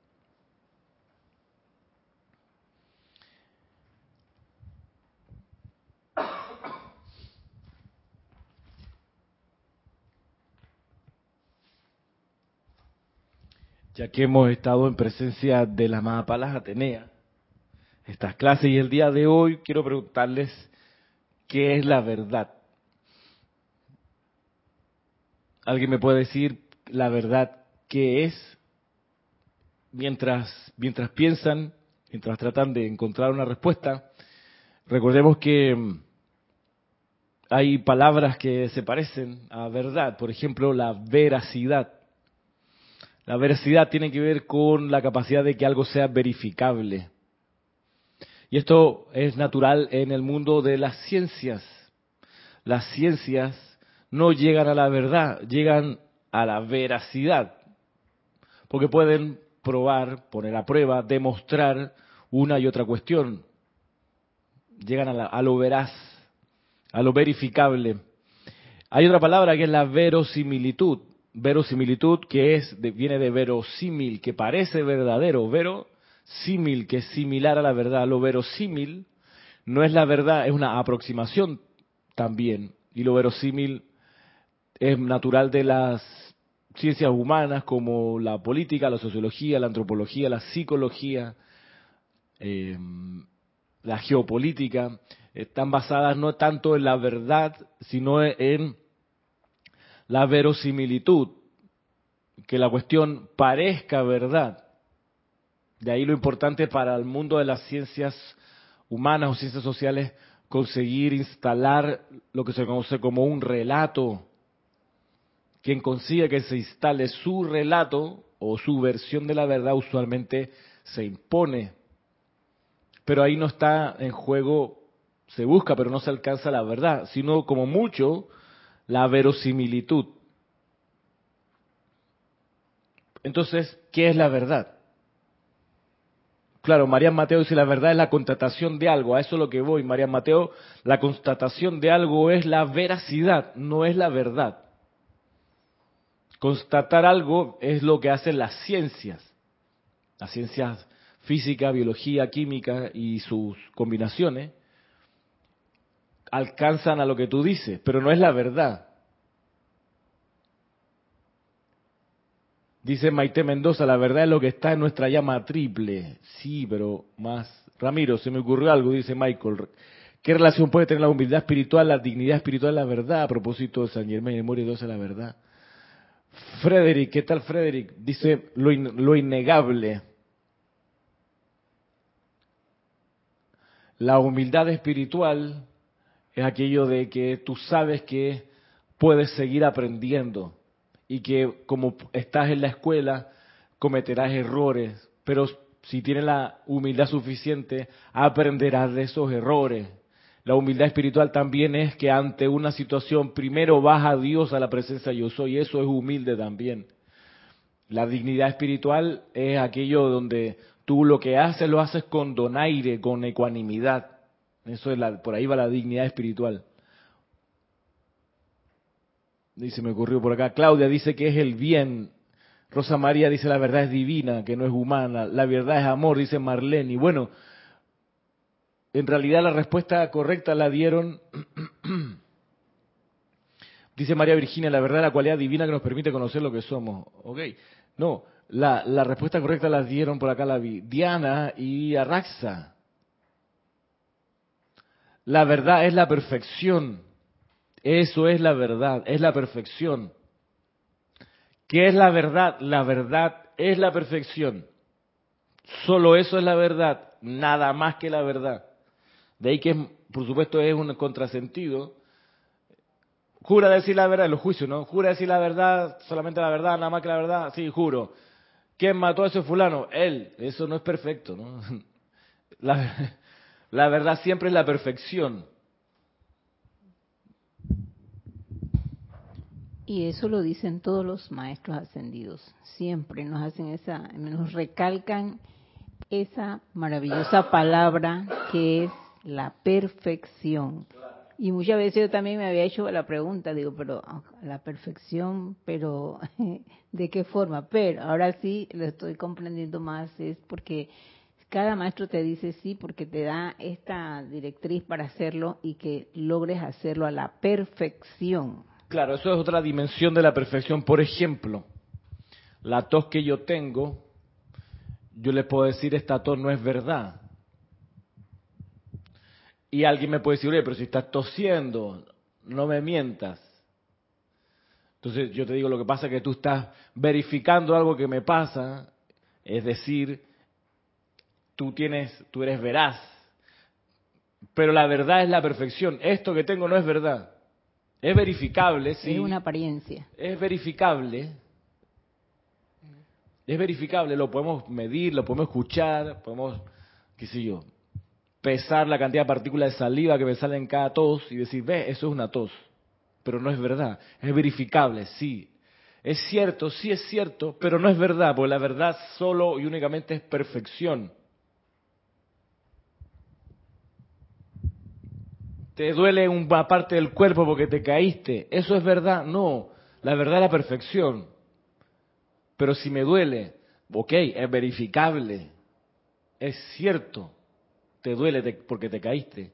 ya que hemos estado en presencia de la amada Palas Atenea, estas clases y el día de hoy quiero preguntarles qué es la verdad. ¿Alguien me puede decir la verdad qué es? Mientras, mientras piensan, mientras tratan de encontrar una respuesta, recordemos que mm, hay palabras que se parecen a verdad, por ejemplo, la veracidad. La veracidad tiene que ver con la capacidad de que algo sea verificable. Y esto es natural en el mundo de las ciencias. Las ciencias no llegan a la verdad, llegan a la veracidad. Porque pueden probar, poner a prueba, demostrar una y otra cuestión. Llegan a, lo veraz, a lo verificable. Hay otra palabra que es la verosimilitud verosimilitud que es viene de verosímil, que parece verdadero, verosímil, que es similar a la verdad. Lo verosímil no es la verdad, es una aproximación también. Y lo verosímil es natural de las ciencias humanas como la política, la sociología, la antropología, la psicología, em, la geopolítica. Están basadas no tanto en la verdad, sino en la verosimilitud, que la cuestión parezca verdad. De ahí lo importante para el mundo de las ciencias humanas o ciencias sociales conseguir instalar lo que se conoce como un relato. Quien consiga que se instale su relato o su versión de la verdad usualmente se impone. Pero ahí no está en juego, se busca, pero no se alcanza la verdad, sino como mucho la verosimilitud. Entonces, ¿qué es la verdad? Claro, María Mateo dice la verdad es la constatación de algo, a eso es lo que voy, María Mateo, la constatación de algo es la veracidad, no es la verdad. Constatar algo es lo que hacen las ciencias, las ciencias física, biología, química y sus combinaciones, alcanzan a lo que tú dices, pero no es la verdad. Dice Maite Mendoza, la verdad es lo que está en nuestra llama triple. Sí, pero más. Ramiro, se me ocurrió algo, dice Michael. ¿Qué relación puede tener la humildad espiritual, la dignidad espiritual, la verdad? A propósito de San Germán y Moria 12, la verdad. Frederick, ¿qué tal Frederick? Dice lo, lo innegable. La humildad espiritual es aquello de que tú sabes que puedes seguir aprendiendo y que como estás en la escuela cometerás errores, pero si tienes la humildad suficiente aprenderás de esos errores. La humildad espiritual también es que ante una situación primero vas a Dios a la presencia yo soy, eso es humilde también. La dignidad espiritual es aquello donde tú lo que haces lo haces con donaire, con ecuanimidad. Eso es la, por ahí va la dignidad espiritual. Dice, me ocurrió por acá. Claudia dice que es el bien. Rosa María dice la verdad es divina, que no es humana. La verdad es amor, dice Marlene. Y bueno, en realidad la respuesta correcta la dieron, dice María Virginia, la verdad es la cualidad divina que nos permite conocer lo que somos. Ok, no, la, la respuesta correcta la dieron por acá la. Diana y Arraxa. La verdad es la perfección. Eso es la verdad, es la perfección. ¿Qué es la verdad? La verdad es la perfección. Solo eso es la verdad, nada más que la verdad. De ahí que, por supuesto, es un contrasentido. Jura decir la verdad los juicios, ¿no? Jura decir la verdad, solamente la verdad, nada más que la verdad. Sí, juro. ¿Quién mató a ese fulano? Él. Eso no es perfecto, ¿no? La, la verdad siempre es la perfección. Y eso lo dicen todos los maestros ascendidos. Siempre nos hacen esa, nos recalcan esa maravillosa palabra que es la perfección. Y muchas veces yo también me había hecho la pregunta, digo, pero la perfección, pero ¿de qué forma? Pero ahora sí lo estoy comprendiendo más, es porque cada maestro te dice sí porque te da esta directriz para hacerlo y que logres hacerlo a la perfección. Claro, eso es otra dimensión de la perfección. Por ejemplo, la tos que yo tengo, yo le puedo decir esta tos no es verdad. Y alguien me puede decir, oye, pero si estás tosiendo, no me mientas. Entonces yo te digo, lo que pasa es que tú estás verificando algo que me pasa, es decir, tú tienes, tú eres veraz. Pero la verdad es la perfección. Esto que tengo no es verdad. Es verificable, sí. Es una apariencia. Es verificable. Es verificable, lo podemos medir, lo podemos escuchar, podemos, qué sé yo, pesar la cantidad de partículas de saliva que me salen en cada tos y decir, ve, eso es una tos. Pero no es verdad. Es verificable, sí. Es cierto, sí es cierto, pero no es verdad, porque la verdad solo y únicamente es perfección. Te duele una parte del cuerpo porque te caíste. ¿Eso es verdad? No. La verdad es la perfección. Pero si me duele, ok, es verificable. Es cierto. Te duele porque te caíste.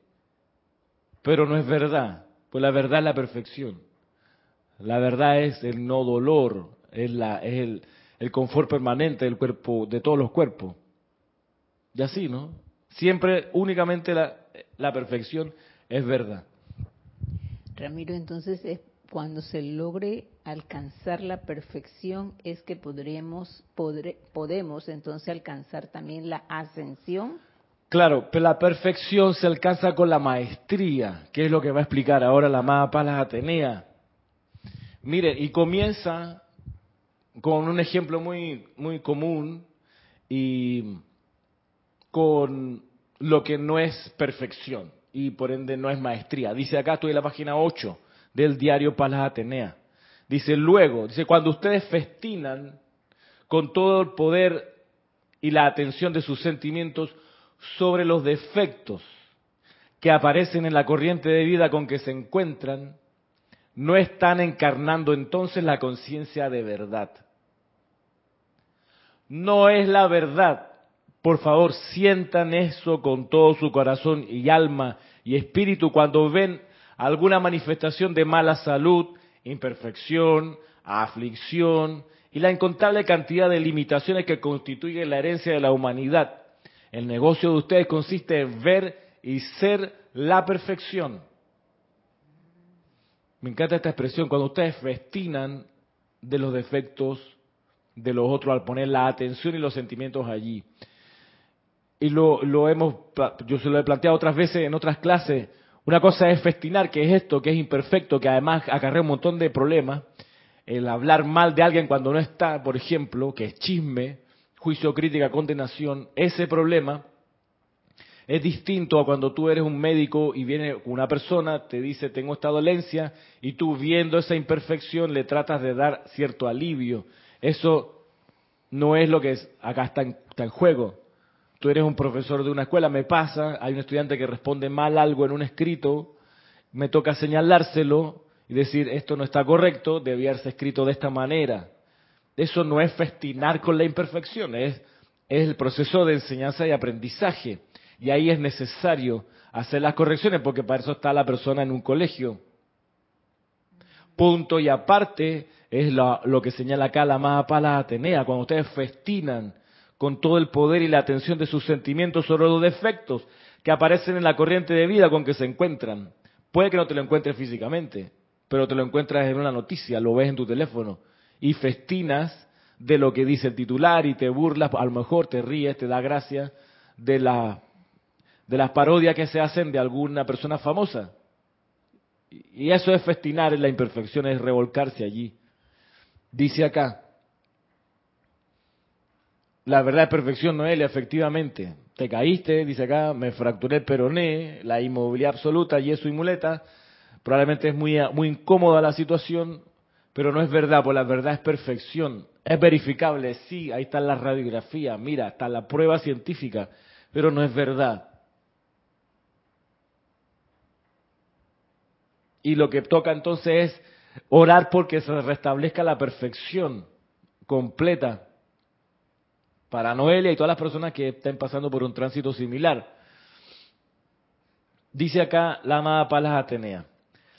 Pero no es verdad. Pues la verdad es la perfección. La verdad es el no dolor. Es, la, es el, el confort permanente del cuerpo, de todos los cuerpos. Y así, ¿no? Siempre, únicamente la, la perfección es verdad. Ramiro, entonces es cuando se logre alcanzar la perfección es que podremos podemos entonces alcanzar también la ascensión. Claro, pero la perfección se alcanza con la maestría, que es lo que va a explicar ahora la amada Palas Atenea. Mire, y comienza con un ejemplo muy, muy común y con lo que no es perfección y por ende no es maestría. Dice acá, estoy en la página 8 del diario Palas Atenea. Dice luego, dice, cuando ustedes festinan con todo el poder y la atención de sus sentimientos sobre los defectos que aparecen en la corriente de vida con que se encuentran, no están encarnando entonces la conciencia de verdad. No es la verdad por favor, sientan eso con todo su corazón y alma y espíritu cuando ven alguna manifestación de mala salud, imperfección, aflicción y la incontable cantidad de limitaciones que constituyen la herencia de la humanidad. El negocio de ustedes consiste en ver y ser la perfección. Me encanta esta expresión, cuando ustedes festinan de los defectos de los otros al poner la atención y los sentimientos allí y lo, lo hemos, yo se lo he planteado otras veces en otras clases, una cosa es festinar, que es esto, que es imperfecto, que además acarrea un montón de problemas, el hablar mal de alguien cuando no está, por ejemplo, que es chisme, juicio, crítica, condenación, ese problema es distinto a cuando tú eres un médico y viene una persona, te dice tengo esta dolencia y tú viendo esa imperfección le tratas de dar cierto alivio. Eso no es lo que es, acá está en juego tú eres un profesor de una escuela, me pasa, hay un estudiante que responde mal algo en un escrito, me toca señalárselo y decir, esto no está correcto, debía haberse escrito de esta manera. Eso no es festinar con la imperfección, es, es el proceso de enseñanza y aprendizaje. Y ahí es necesario hacer las correcciones porque para eso está la persona en un colegio. Punto y aparte es lo, que señala acá la más pala Atenea, cuando ustedes festinan con todo el poder y la atención de sus sentimientos sobre los defectos que aparecen en la corriente de vida con que se encuentran. Puede que no te lo encuentres físicamente, pero te lo encuentras en una noticia, lo ves en tu teléfono y festinas de lo que dice el titular y te burlas, a lo mejor te ríes, te da gracia de, la, las parodias que se hacen de alguna persona famosa. Y eso es festinar en la imperfección, es revolcarse allí. Dice acá, la verdad es perfección, Noelia, efectivamente. Te caíste, dice acá, me fracturé el peroné, la inmovilidad absoluta, yeso y muleta. Probablemente es muy, muy incómoda la situación, pero no es verdad, porque la verdad es perfección. Es verificable, sí, ahí está la radiografía, mira, está la prueba científica, pero no es verdad. Y lo que toca entonces es orar porque se restablezca la perfección completa para Noelia y todas las personas que estén pasando por un tránsito similar. Dice acá la amada Palas Atenea,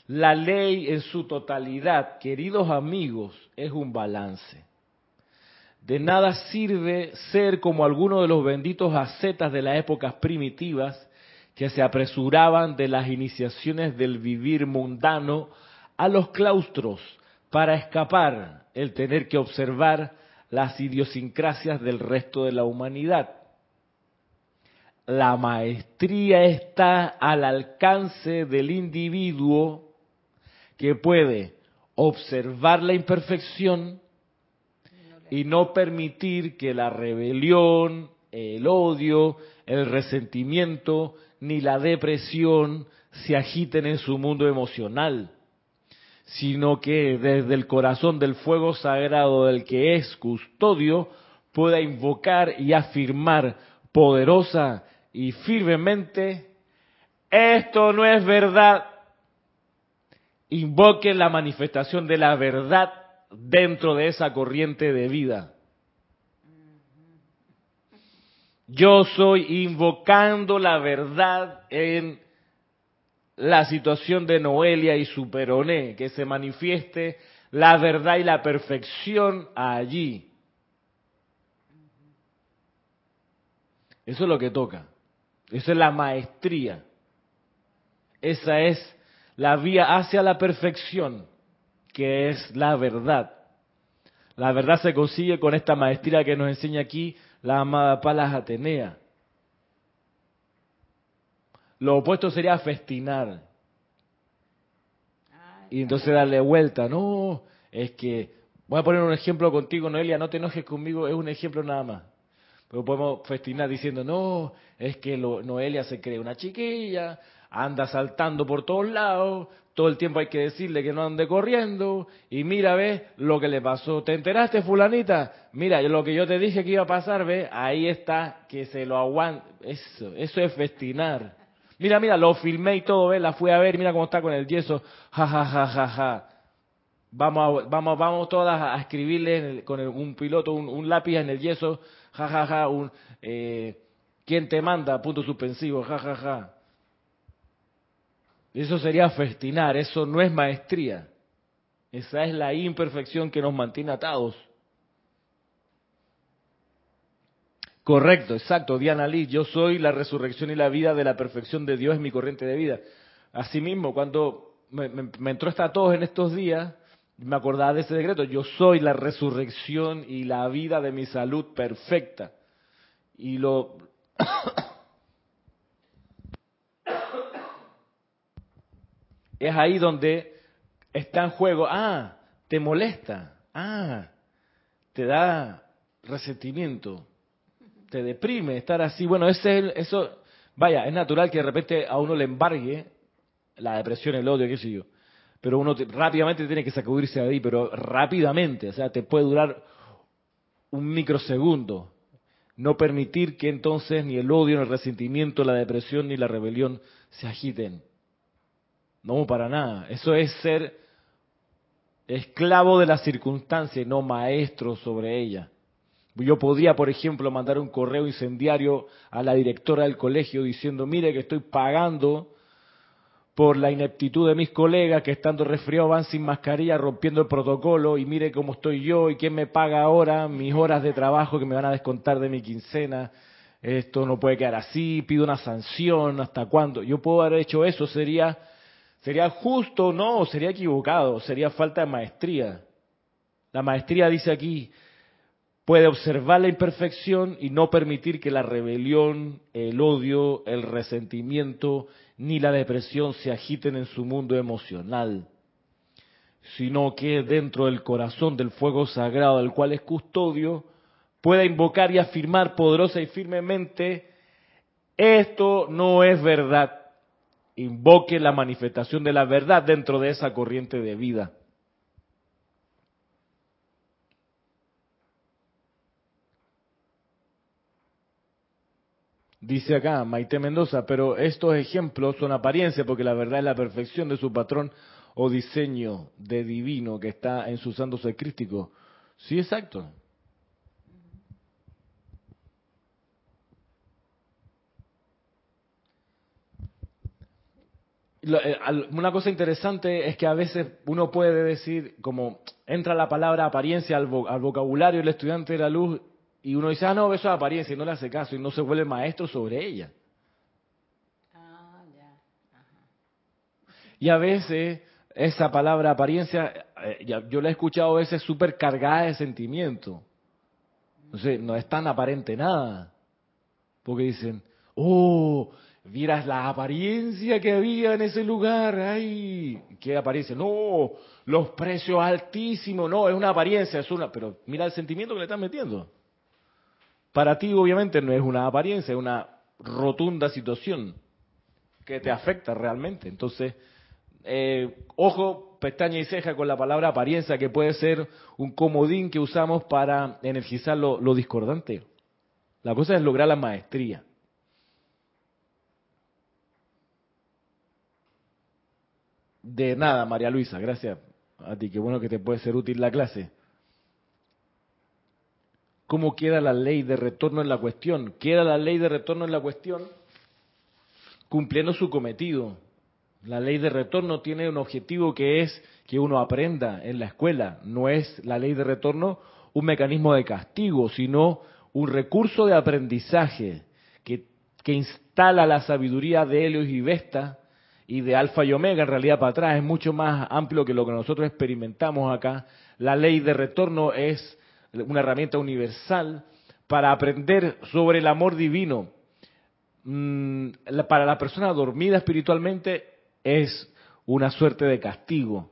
la ley en su totalidad, queridos amigos, es un balance. De nada sirve ser como algunos de los benditos ascetas de las épocas primitivas que se apresuraban de las iniciaciones del vivir mundano a los claustros para escapar el tener que observar las idiosincrasias del resto de la humanidad. La maestría está al alcance del individuo que puede observar la imperfección y no permitir que la rebelión, el odio, el resentimiento ni la depresión se agiten en su mundo emocional sino que desde el corazón del fuego sagrado del que es custodio pueda invocar y afirmar poderosa y firmemente, esto no es verdad. Invoque la manifestación de la verdad dentro de esa corriente de vida. Yo soy invocando la verdad en la situación de Noelia y su peroné, que se manifieste la verdad y la perfección allí. Eso es lo que toca. Esa es la maestría. Esa es la vía hacia la perfección, que es la verdad. La verdad se consigue con esta maestría que nos enseña aquí la amada Palas Atenea. Lo opuesto sería festinar. Y entonces darle vuelta. No, es que, voy a poner un ejemplo contigo, Noelia, no te enojes conmigo, es un ejemplo nada más. Pero podemos festinar diciendo, no, es que Noelia se cree una chiquilla, anda saltando por todos lados, todo el tiempo hay que decirle que no ande corriendo, y mira, ve lo que le pasó. ¿Te enteraste, fulanita? Mira, lo que yo te dije que iba a pasar, ve, ahí está, que se lo aguanta. Eso, eso es festinar. Mira, mira, lo filmé y todo, ¿ves? La fui a ver, mira cómo está con el yeso. Ja, ja, ja, ja, ja. Vamos, a, vamos, vamos todas a escribirle con un piloto un, lápiz en el yeso. Ja, ja, ja. Un, eh, ¿Quién te manda? Punto suspensivo. Ja, ja, ja. Eso sería festinar, eso no es maestría. Esa es la imperfección que nos mantiene atados. Correcto, exacto, Diana Lee, yo soy la resurrección y la vida de la perfección de Dios, es mi corriente de vida. Asimismo, cuando me, entró esta tos en estos días, me acordaba de ese decreto, yo soy la resurrección y la vida de mi salud perfecta. Y lo... es ahí donde está en juego, ah, te molesta, ah, te da resentimiento, te deprime estar así. Bueno, ese, eso, vaya, es natural que de repente a uno le embargue la depresión, el odio, qué sé yo. Pero uno rápidamente tiene que sacudirse de ahí, pero rápidamente, o sea, te puede durar un microsegundo. No permitir que entonces ni el odio, ni el resentimiento, la depresión, ni la rebelión se agiten. No, para nada. Eso es ser esclavo de la circunstancia y no maestro sobre ella. Yo podría, por ejemplo, mandar un correo incendiario a la directora del colegio diciendo, mire que estoy pagando por la ineptitud de mis colegas que estando resfriados van sin mascarilla rompiendo el protocolo y mire cómo estoy yo y quién me paga ahora mis horas de trabajo que me van a descontar de mi quincena. Esto no puede quedar así, pido una sanción, ¿hasta cuándo? Yo puedo haber hecho eso, sería sería justo, no, sería equivocado, sería falta de maestría. La maestría dice aquí, puede observar la imperfección y no permitir que la rebelión, el odio, el resentimiento ni la depresión se agiten en su mundo emocional, sino que dentro del corazón del fuego sagrado del cual es custodio, pueda invocar y afirmar poderosa y firmemente, esto no es verdad. Invoque la manifestación de la verdad dentro de esa corriente de vida. Dice acá Maite Mendoza, pero estos ejemplos son apariencia porque la verdad es la perfección de su patrón o diseño de divino que está en su santo crístico. Sí, exacto. eh, una cosa interesante es que a veces uno puede decir, como entra la palabra apariencia al, vocabulario del estudiante de la luz y uno dice, ah, no, eso es apariencia y no le hace caso y no se vuelve maestro sobre ella. Ah, y a veces esa palabra apariencia, eh, yo la he escuchado a veces súper cargada de sentimiento. Entonces, no es tan aparente nada. Porque dicen, oh, vieras la apariencia que había en ese lugar, ay, ¿qué apariencia? No, los precios altísimos, no, es una apariencia, es una, pero mira el sentimiento que le están metiendo. Para ti obviamente no es una apariencia, es una rotunda situación que te afecta realmente. Entonces, eh, ojo, pestaña y ceja con la palabra apariencia, que puede ser un comodín que usamos para energizar lo discordante. La cosa es lograr la maestría. De nada, María Luisa, gracias a ti, qué bueno que te puede ser útil la clase. ¿Cómo queda la ley de retorno en la cuestión? Queda la ley de retorno en la cuestión cumpliendo su cometido. La ley de retorno tiene un objetivo que es que uno aprenda en la escuela. No es la ley de retorno un mecanismo de castigo, sino un recurso de aprendizaje que, que instala la sabiduría de Helios y Vesta y de alfa y omega en realidad para atrás, es mucho más amplio que lo que nosotros experimentamos acá. La ley de retorno es una herramienta universal para aprender sobre el amor divino. Mm, para la persona dormida espiritualmente es una suerte de castigo.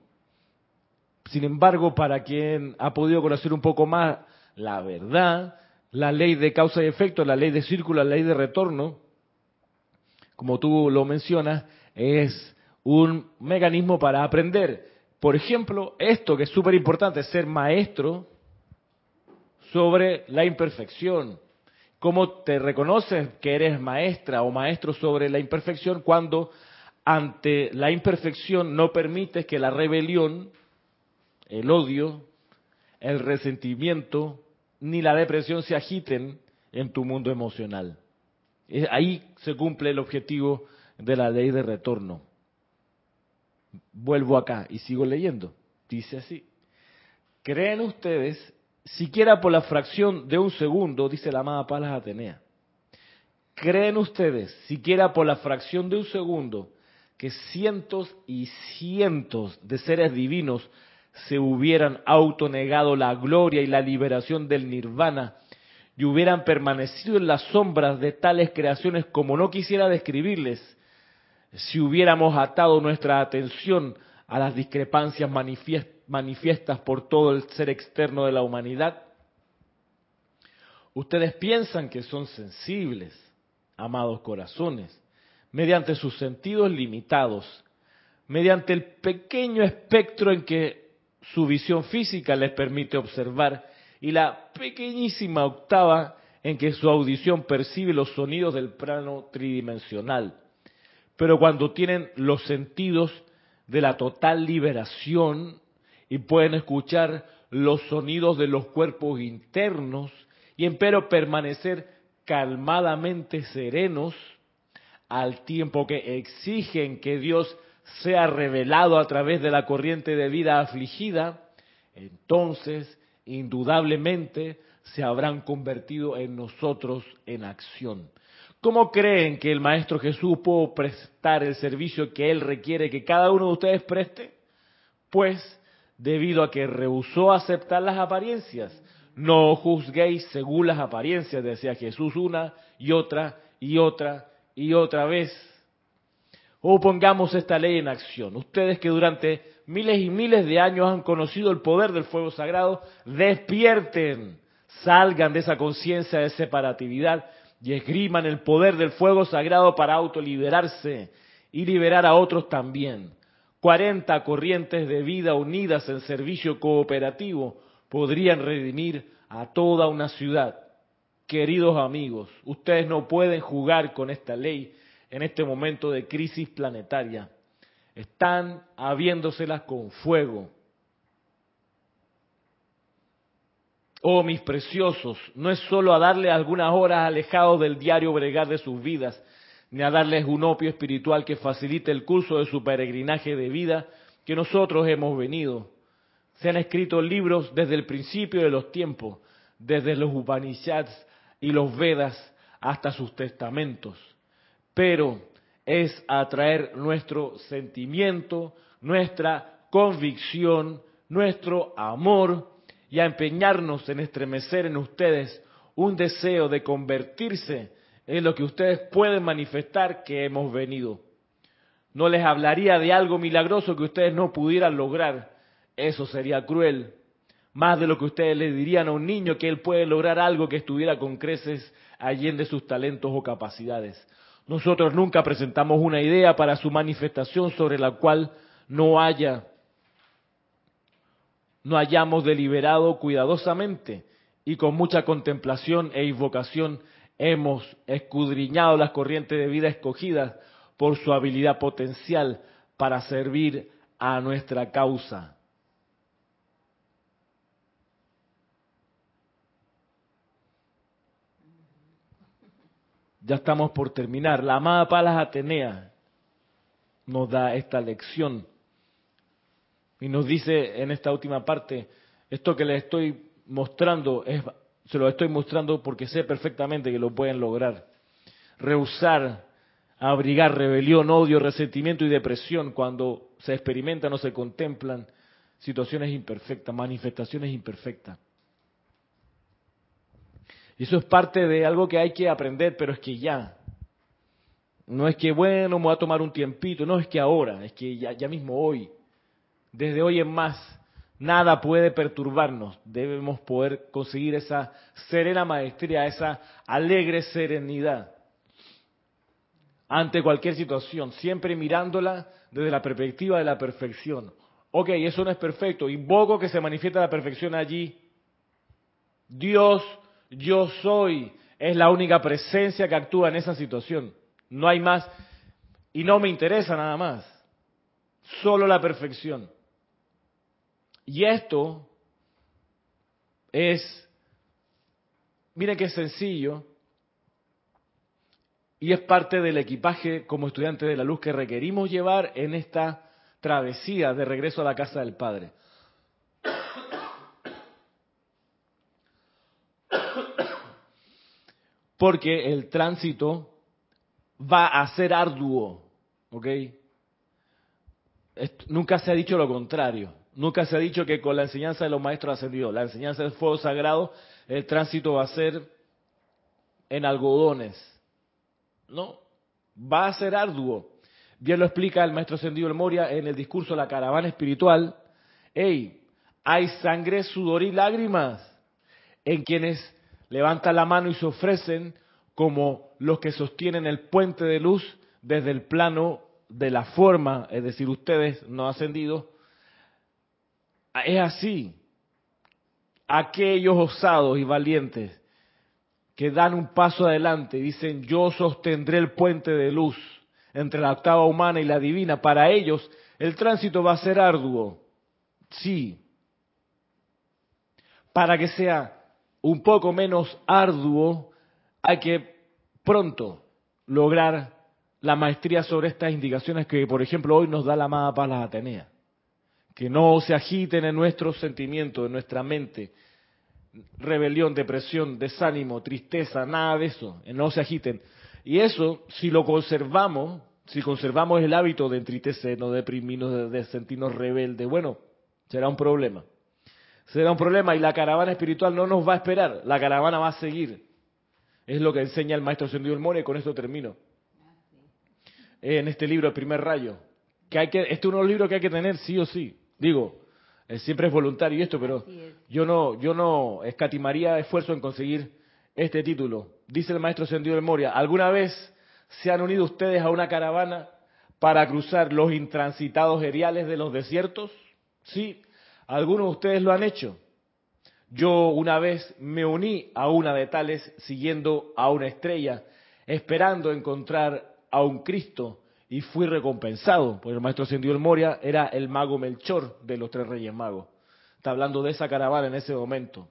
Sin embargo, para quien ha podido conocer un poco más la verdad, la ley de causa y efecto, la ley de círculo, la ley de retorno, como tú lo mencionas, es un mecanismo para aprender. Por ejemplo, esto que es súper importante, ser maestro sobre la imperfección. ¿Cómo te reconoces que eres maestra o maestro sobre la imperfección cuando ante la imperfección no permites que la rebelión, el odio, el resentimiento ni la depresión se agiten en tu mundo emocional? Ahí se cumple el objetivo de la ley de retorno. Vuelvo acá y sigo leyendo. Dice así. ¿Creen ustedes, siquiera por la fracción de un segundo, dice la amada Palas Atenea, ¿creen ustedes, siquiera por la fracción de un segundo, que cientos y cientos de seres divinos se hubieran autonegado la gloria y la liberación del nirvana y hubieran permanecido en las sombras de tales creaciones como no quisiera describirles, si hubiéramos atado nuestra atención a las discrepancias manifiestas por todo el ser externo de la humanidad? Ustedes piensan que son sensibles, amados corazones, mediante sus sentidos limitados, mediante el pequeño espectro en que su visión física les permite observar y la pequeñísima octava en que su audición percibe los sonidos del plano tridimensional pero cuando tienen los sentidos de la total liberación y pueden escuchar los sonidos de los cuerpos internos y empero permanecer calmadamente serenos al tiempo que exigen que Dios sea revelado a través de la corriente de vida afligida, entonces indudablemente se habrán convertido en nosotros en acción. ¿Cómo creen que el Maestro Jesús pudo prestar el servicio que Él requiere que cada uno de ustedes preste? Pues debido a que rehusó aceptar las apariencias. No juzguéis según las apariencias, decía Jesús una y otra y otra y otra vez. O pongamos esta ley en acción. Ustedes que durante miles y miles de años han conocido el poder del fuego sagrado, despierten, salgan de esa conciencia de separatividad y esgriman el poder del fuego sagrado para autoliberarse y liberar a otros también. Cuarenta corrientes de vida unidas en servicio cooperativo podrían redimir a toda una ciudad. Queridos amigos, ustedes no pueden jugar con esta ley en este momento de crisis planetaria. Están habiéndoselas con fuego. Oh, mis preciosos, no es solo a darle algunas horas alejados del diario bregar de sus vidas, ni a darles un opio espiritual que facilite el curso de su peregrinaje de vida que nosotros hemos venido. Se han escrito libros desde el principio de los tiempos, desde los Upanishads y los Vedas hasta sus testamentos. Pero es atraer nuestro sentimiento, nuestra convicción, nuestro amor y a empeñarnos en estremecer en ustedes un deseo de convertirse en lo que ustedes pueden manifestar que hemos venido. No les hablaría de algo milagroso que ustedes no pudieran lograr. Eso sería cruel. Más de lo que ustedes le dirían a un niño que él puede lograr algo que estuviera con creces allende sus talentos o capacidades. Nosotros nunca presentamos una idea para su manifestación sobre la cual no haya no hayamos deliberado cuidadosamente y con mucha contemplación e invocación hemos escudriñado las corrientes de vida escogidas por su habilidad potencial para servir a nuestra causa. Ya estamos por terminar. La amada Palas Atenea nos da esta lección y nos dice en esta última parte, esto que les estoy mostrando, es, se lo estoy mostrando porque sé perfectamente que lo pueden lograr. Rehusar, abrigar rebelión, odio, resentimiento y depresión cuando se experimentan o se contemplan situaciones imperfectas, manifestaciones imperfectas. Eso es parte de algo que hay que aprender, pero es que ya. No es que, bueno, me voy a tomar un tiempito, no es que ahora, es que ya, ya mismo hoy. Desde hoy en más, nada puede perturbarnos. Debemos poder conseguir esa serena maestría, esa alegre serenidad ante cualquier situación, siempre mirándola desde la perspectiva de la perfección. Ok, eso no es perfecto. Invoco que se manifieste la perfección allí. Dios yo soy es la única presencia que actúa en esa situación. No hay más. Y no me interesa nada más. Solo la perfección. Y esto es, miren qué sencillo, y es parte del equipaje como estudiante de la luz que requerimos llevar en esta travesía de regreso a la casa del Padre. porque el tránsito va a ser arduo, ¿ok? nunca se ha dicho lo contrario, nunca se ha dicho que con la enseñanza de los maestros ascendidos, la enseñanza del fuego sagrado, el tránsito va a ser en algodones, no, va a ser arduo. Bien lo explica el maestro ascendido El Moria en el discurso La caravana espiritual. Hey, hay sangre, sudor y lágrimas en quienes levantan la mano y se ofrecen como los que sostienen el puente de luz desde el plano de la forma, es decir, ustedes no ascendidos. Es así. Aquellos osados y valientes que dan un paso adelante, dicen, yo sostendré el puente de luz entre la octava humana y la divina. Para ellos el tránsito va a ser arduo. Sí. Para que sea un poco menos arduo, hay que pronto lograr la maestría sobre estas indicaciones que, por ejemplo, hoy nos da la amada Palas Atenea. Que no se agiten en nuestros sentimientos, en nuestra mente. Rebelión, depresión, desánimo, tristeza, nada de eso. No se agiten. Y eso, si lo conservamos, si conservamos el hábito de entristecernos, de deprimirnos, de sentirnos rebeldes, bueno, será un problema será un problema y la caravana espiritual no nos va a esperar, la caravana va a seguir. Es lo que enseña el maestro Sendido el More y con esto termino. En este libro, El primer rayo. Que hay que, este es uno de los libros que hay que tener sí o sí. Digo, eh, siempre es voluntario esto, pero yo no, yo no escatimaría esfuerzo en conseguir este título. Dice el maestro Sendido del Moria, ¿alguna vez se han unido ustedes a una caravana para cruzar los intransitados eriales de los desiertos? Sí, algunos de ustedes lo han hecho. Yo una vez me uní a una de tales siguiendo a una estrella, esperando encontrar a un Cristo y fui recompensado, porque el maestro Ascendido el Moria era el mago Melchor de los tres reyes magos. Está hablando de esa caravana en ese momento.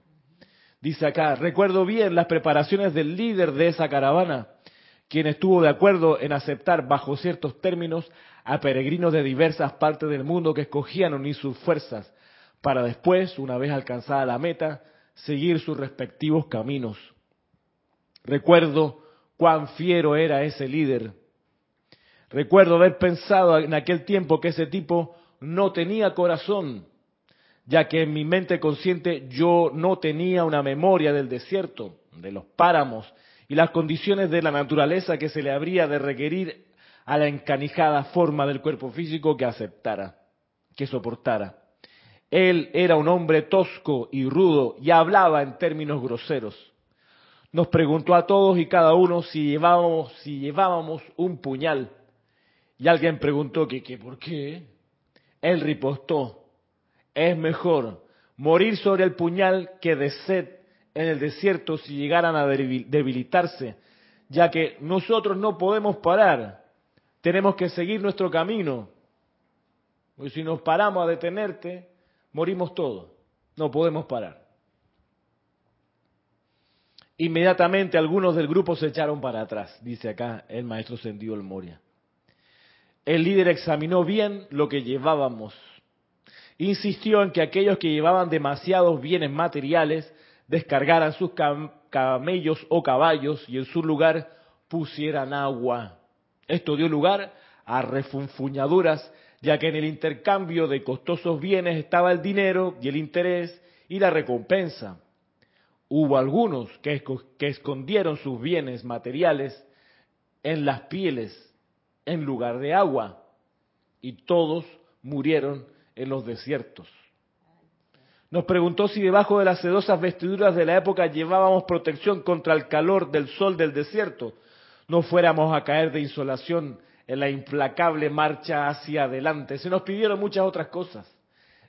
Dice acá, recuerdo bien las preparaciones del líder de esa caravana, quien estuvo de acuerdo en aceptar bajo ciertos términos a peregrinos de diversas partes del mundo que escogían unir sus fuerzas para después, una vez alcanzada la meta, seguir sus respectivos caminos. Recuerdo cuán fiero era ese líder. Recuerdo haber pensado en aquel tiempo que ese tipo no tenía corazón, ya que en mi mente consciente yo no tenía una memoria del desierto, de los páramos y las condiciones de la naturaleza que se le habría de requerir a la encanijada forma del cuerpo físico que aceptara, que soportara. Él era un hombre tosco y rudo y hablaba en términos groseros. Nos preguntó a todos y cada uno si llevábamos, si llevábamos un puñal. Y alguien preguntó que, que por qué. Él ripostó, es mejor morir sobre el puñal que de sed en el desierto si llegaran a debilitarse, ya que nosotros no podemos parar, tenemos que seguir nuestro camino. Porque si nos paramos a detenerte, morimos todos, no podemos parar. Inmediatamente algunos del grupo se echaron para atrás, dice acá el maestro Sendido el Moria. El líder examinó bien lo que llevábamos. Insistió en que aquellos que llevaban demasiados bienes materiales descargaran sus camellos o caballos y en su lugar pusieran agua. Esto dio lugar a refunfuñaduras, ya que en el intercambio de costosos bienes estaba el dinero y el interés y la recompensa. Hubo algunos que, escondieron sus bienes materiales en las pieles en lugar de agua, y todos murieron en los desiertos. Nos preguntó si debajo de las sedosas vestiduras de la época llevábamos protección contra el calor del sol del desierto, no fuéramos a caer de insolación en la implacable marcha hacia adelante. Se nos pidieron muchas otras cosas.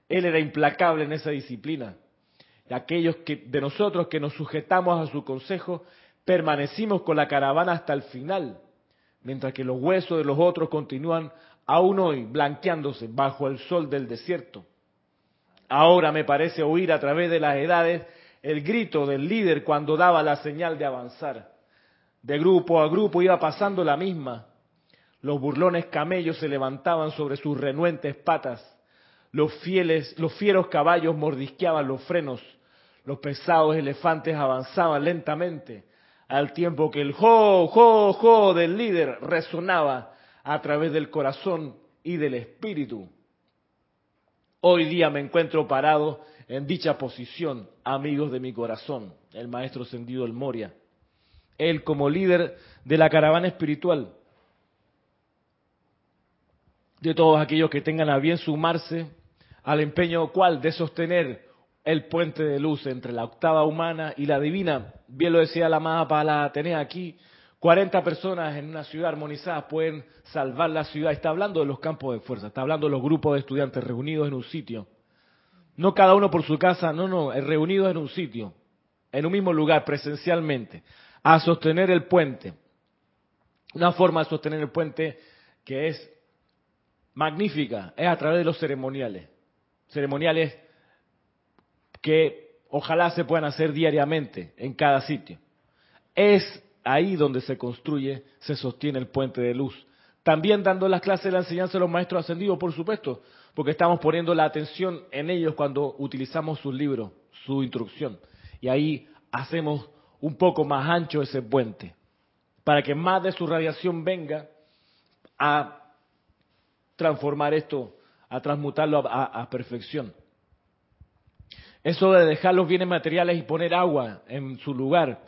Él era implacable en esa disciplina. Aquellos que, de nosotros que nos sujetamos a su consejo, permanecimos con la caravana hasta el final, mientras que los huesos de los otros continúan aún hoy blanqueándose bajo el sol del desierto. Ahora me parece oír a través de las edades el grito del líder cuando daba la señal de avanzar. De grupo a grupo iba pasando la misma. Los burlones camellos se levantaban sobre sus renuentes patas. Los fieles, los fieros caballos mordisqueaban los frenos. Los pesados elefantes avanzaban lentamente, al tiempo que el jo, jo, jo del líder resonaba a través del corazón y del espíritu. Hoy día me encuentro parado en dicha posición, amigos de mi corazón, el maestro Sendido El Moria. Él como líder de la caravana espiritual, de todos aquellos que tengan a bien sumarse al empeño cual de sostener el puente de luz entre la octava humana y la divina. Bien lo decía la amada para Atenea aquí, 40 personas en una ciudad armonizada pueden salvar la ciudad. Está hablando de los campos de fuerza, está hablando de los grupos de estudiantes reunidos en un sitio. No cada uno por su casa, no, no, reunidos en un sitio, en un mismo lugar, presencialmente, a sostener el puente. Una forma de sostener el puente que es magnífica es a través de los ceremoniales. Ceremoniales que ojalá se puedan hacer diariamente en cada sitio. Es ahí donde se construye, se sostiene el puente de luz. También dando las clases de la enseñanza de los maestros ascendidos, por supuesto, porque estamos poniendo la atención en ellos cuando utilizamos sus libros, su instrucción. Y ahí hacemos un poco más ancho ese puente, para que más de su radiación venga a transformar esto, a transmutarlo a, a perfección. Eso de dejar los bienes materiales y poner agua en su lugar,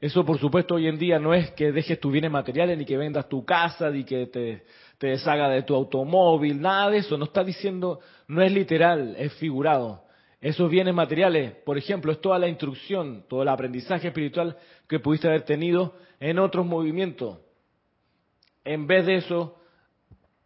eso, por supuesto, hoy en día no es que dejes tus bienes materiales, ni que vendas tu casa, ni que te, te deshaga de tu automóvil, nada de eso. No está diciendo, no es literal, es figurado. Esos bienes materiales, por ejemplo, es toda la instrucción, todo el aprendizaje espiritual que pudiste haber tenido en otros movimientos. En vez de eso,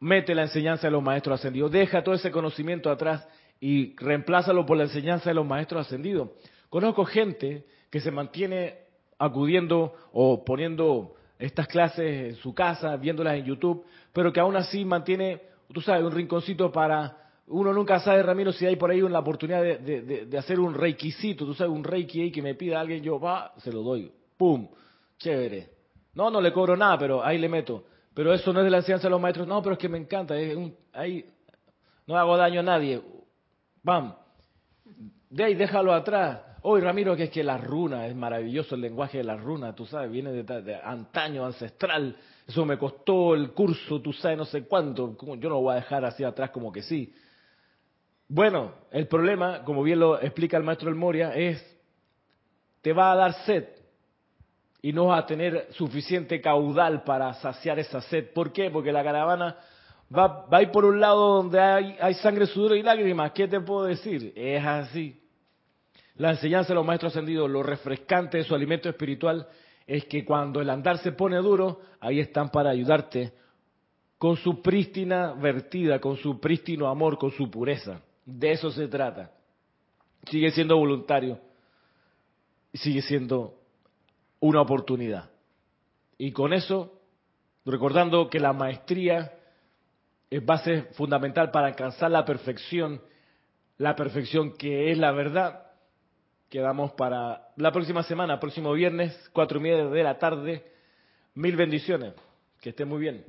mete la enseñanza de los maestros ascendidos. Deja todo ese conocimiento atrás y reemplázalo por la enseñanza de los maestros ascendidos. Conozco gente que se mantiene acudiendo o poniendo estas clases en su casa, viéndolas en YouTube, pero que aún así mantiene, tú sabes, un rinconcito para... Uno nunca sabe, Ramiro, si hay por ahí una oportunidad de, hacer un requisito, tú sabes, un reiki ahí que me pida alguien, yo va, se lo doy, ¡pum! Chévere. No, no le cobro nada, pero ahí le meto. Pero eso no es de la enseñanza de los maestros. No, pero es que me encanta. Es un, ahí no hago daño a nadie. Bam. De ahí, déjalo atrás. Hoy, Ramiro, que es que la runa, es maravilloso el lenguaje de la runa, tú sabes, viene de, antaño, ancestral. Eso me costó el curso, tú sabes, no sé cuánto. Yo no lo voy a dejar así atrás como que sí. Bueno, el problema, como bien lo explica el maestro El Moria, es, te va a dar sed y no vas a tener suficiente caudal para saciar esa sed. ¿Por qué? Porque la caravana va, va a ir por un lado donde hay, sangre, sudor y lágrimas. ¿Qué te puedo decir? Es así. La enseñanza de los maestros ascendidos, lo refrescante de su alimento espiritual es que cuando el andar se pone duro, ahí están para ayudarte con su prístina vertida, con su prístino amor, con su pureza. De eso se trata. Sigue siendo voluntario. Sigue siendo una oportunidad. Y con eso, recordando que la maestría es base fundamental para alcanzar la perfección, la perfección que es la verdad, quedamos para la próxima semana, próximo viernes, cuatro y media de la tarde. Mil bendiciones. Que esté muy bien.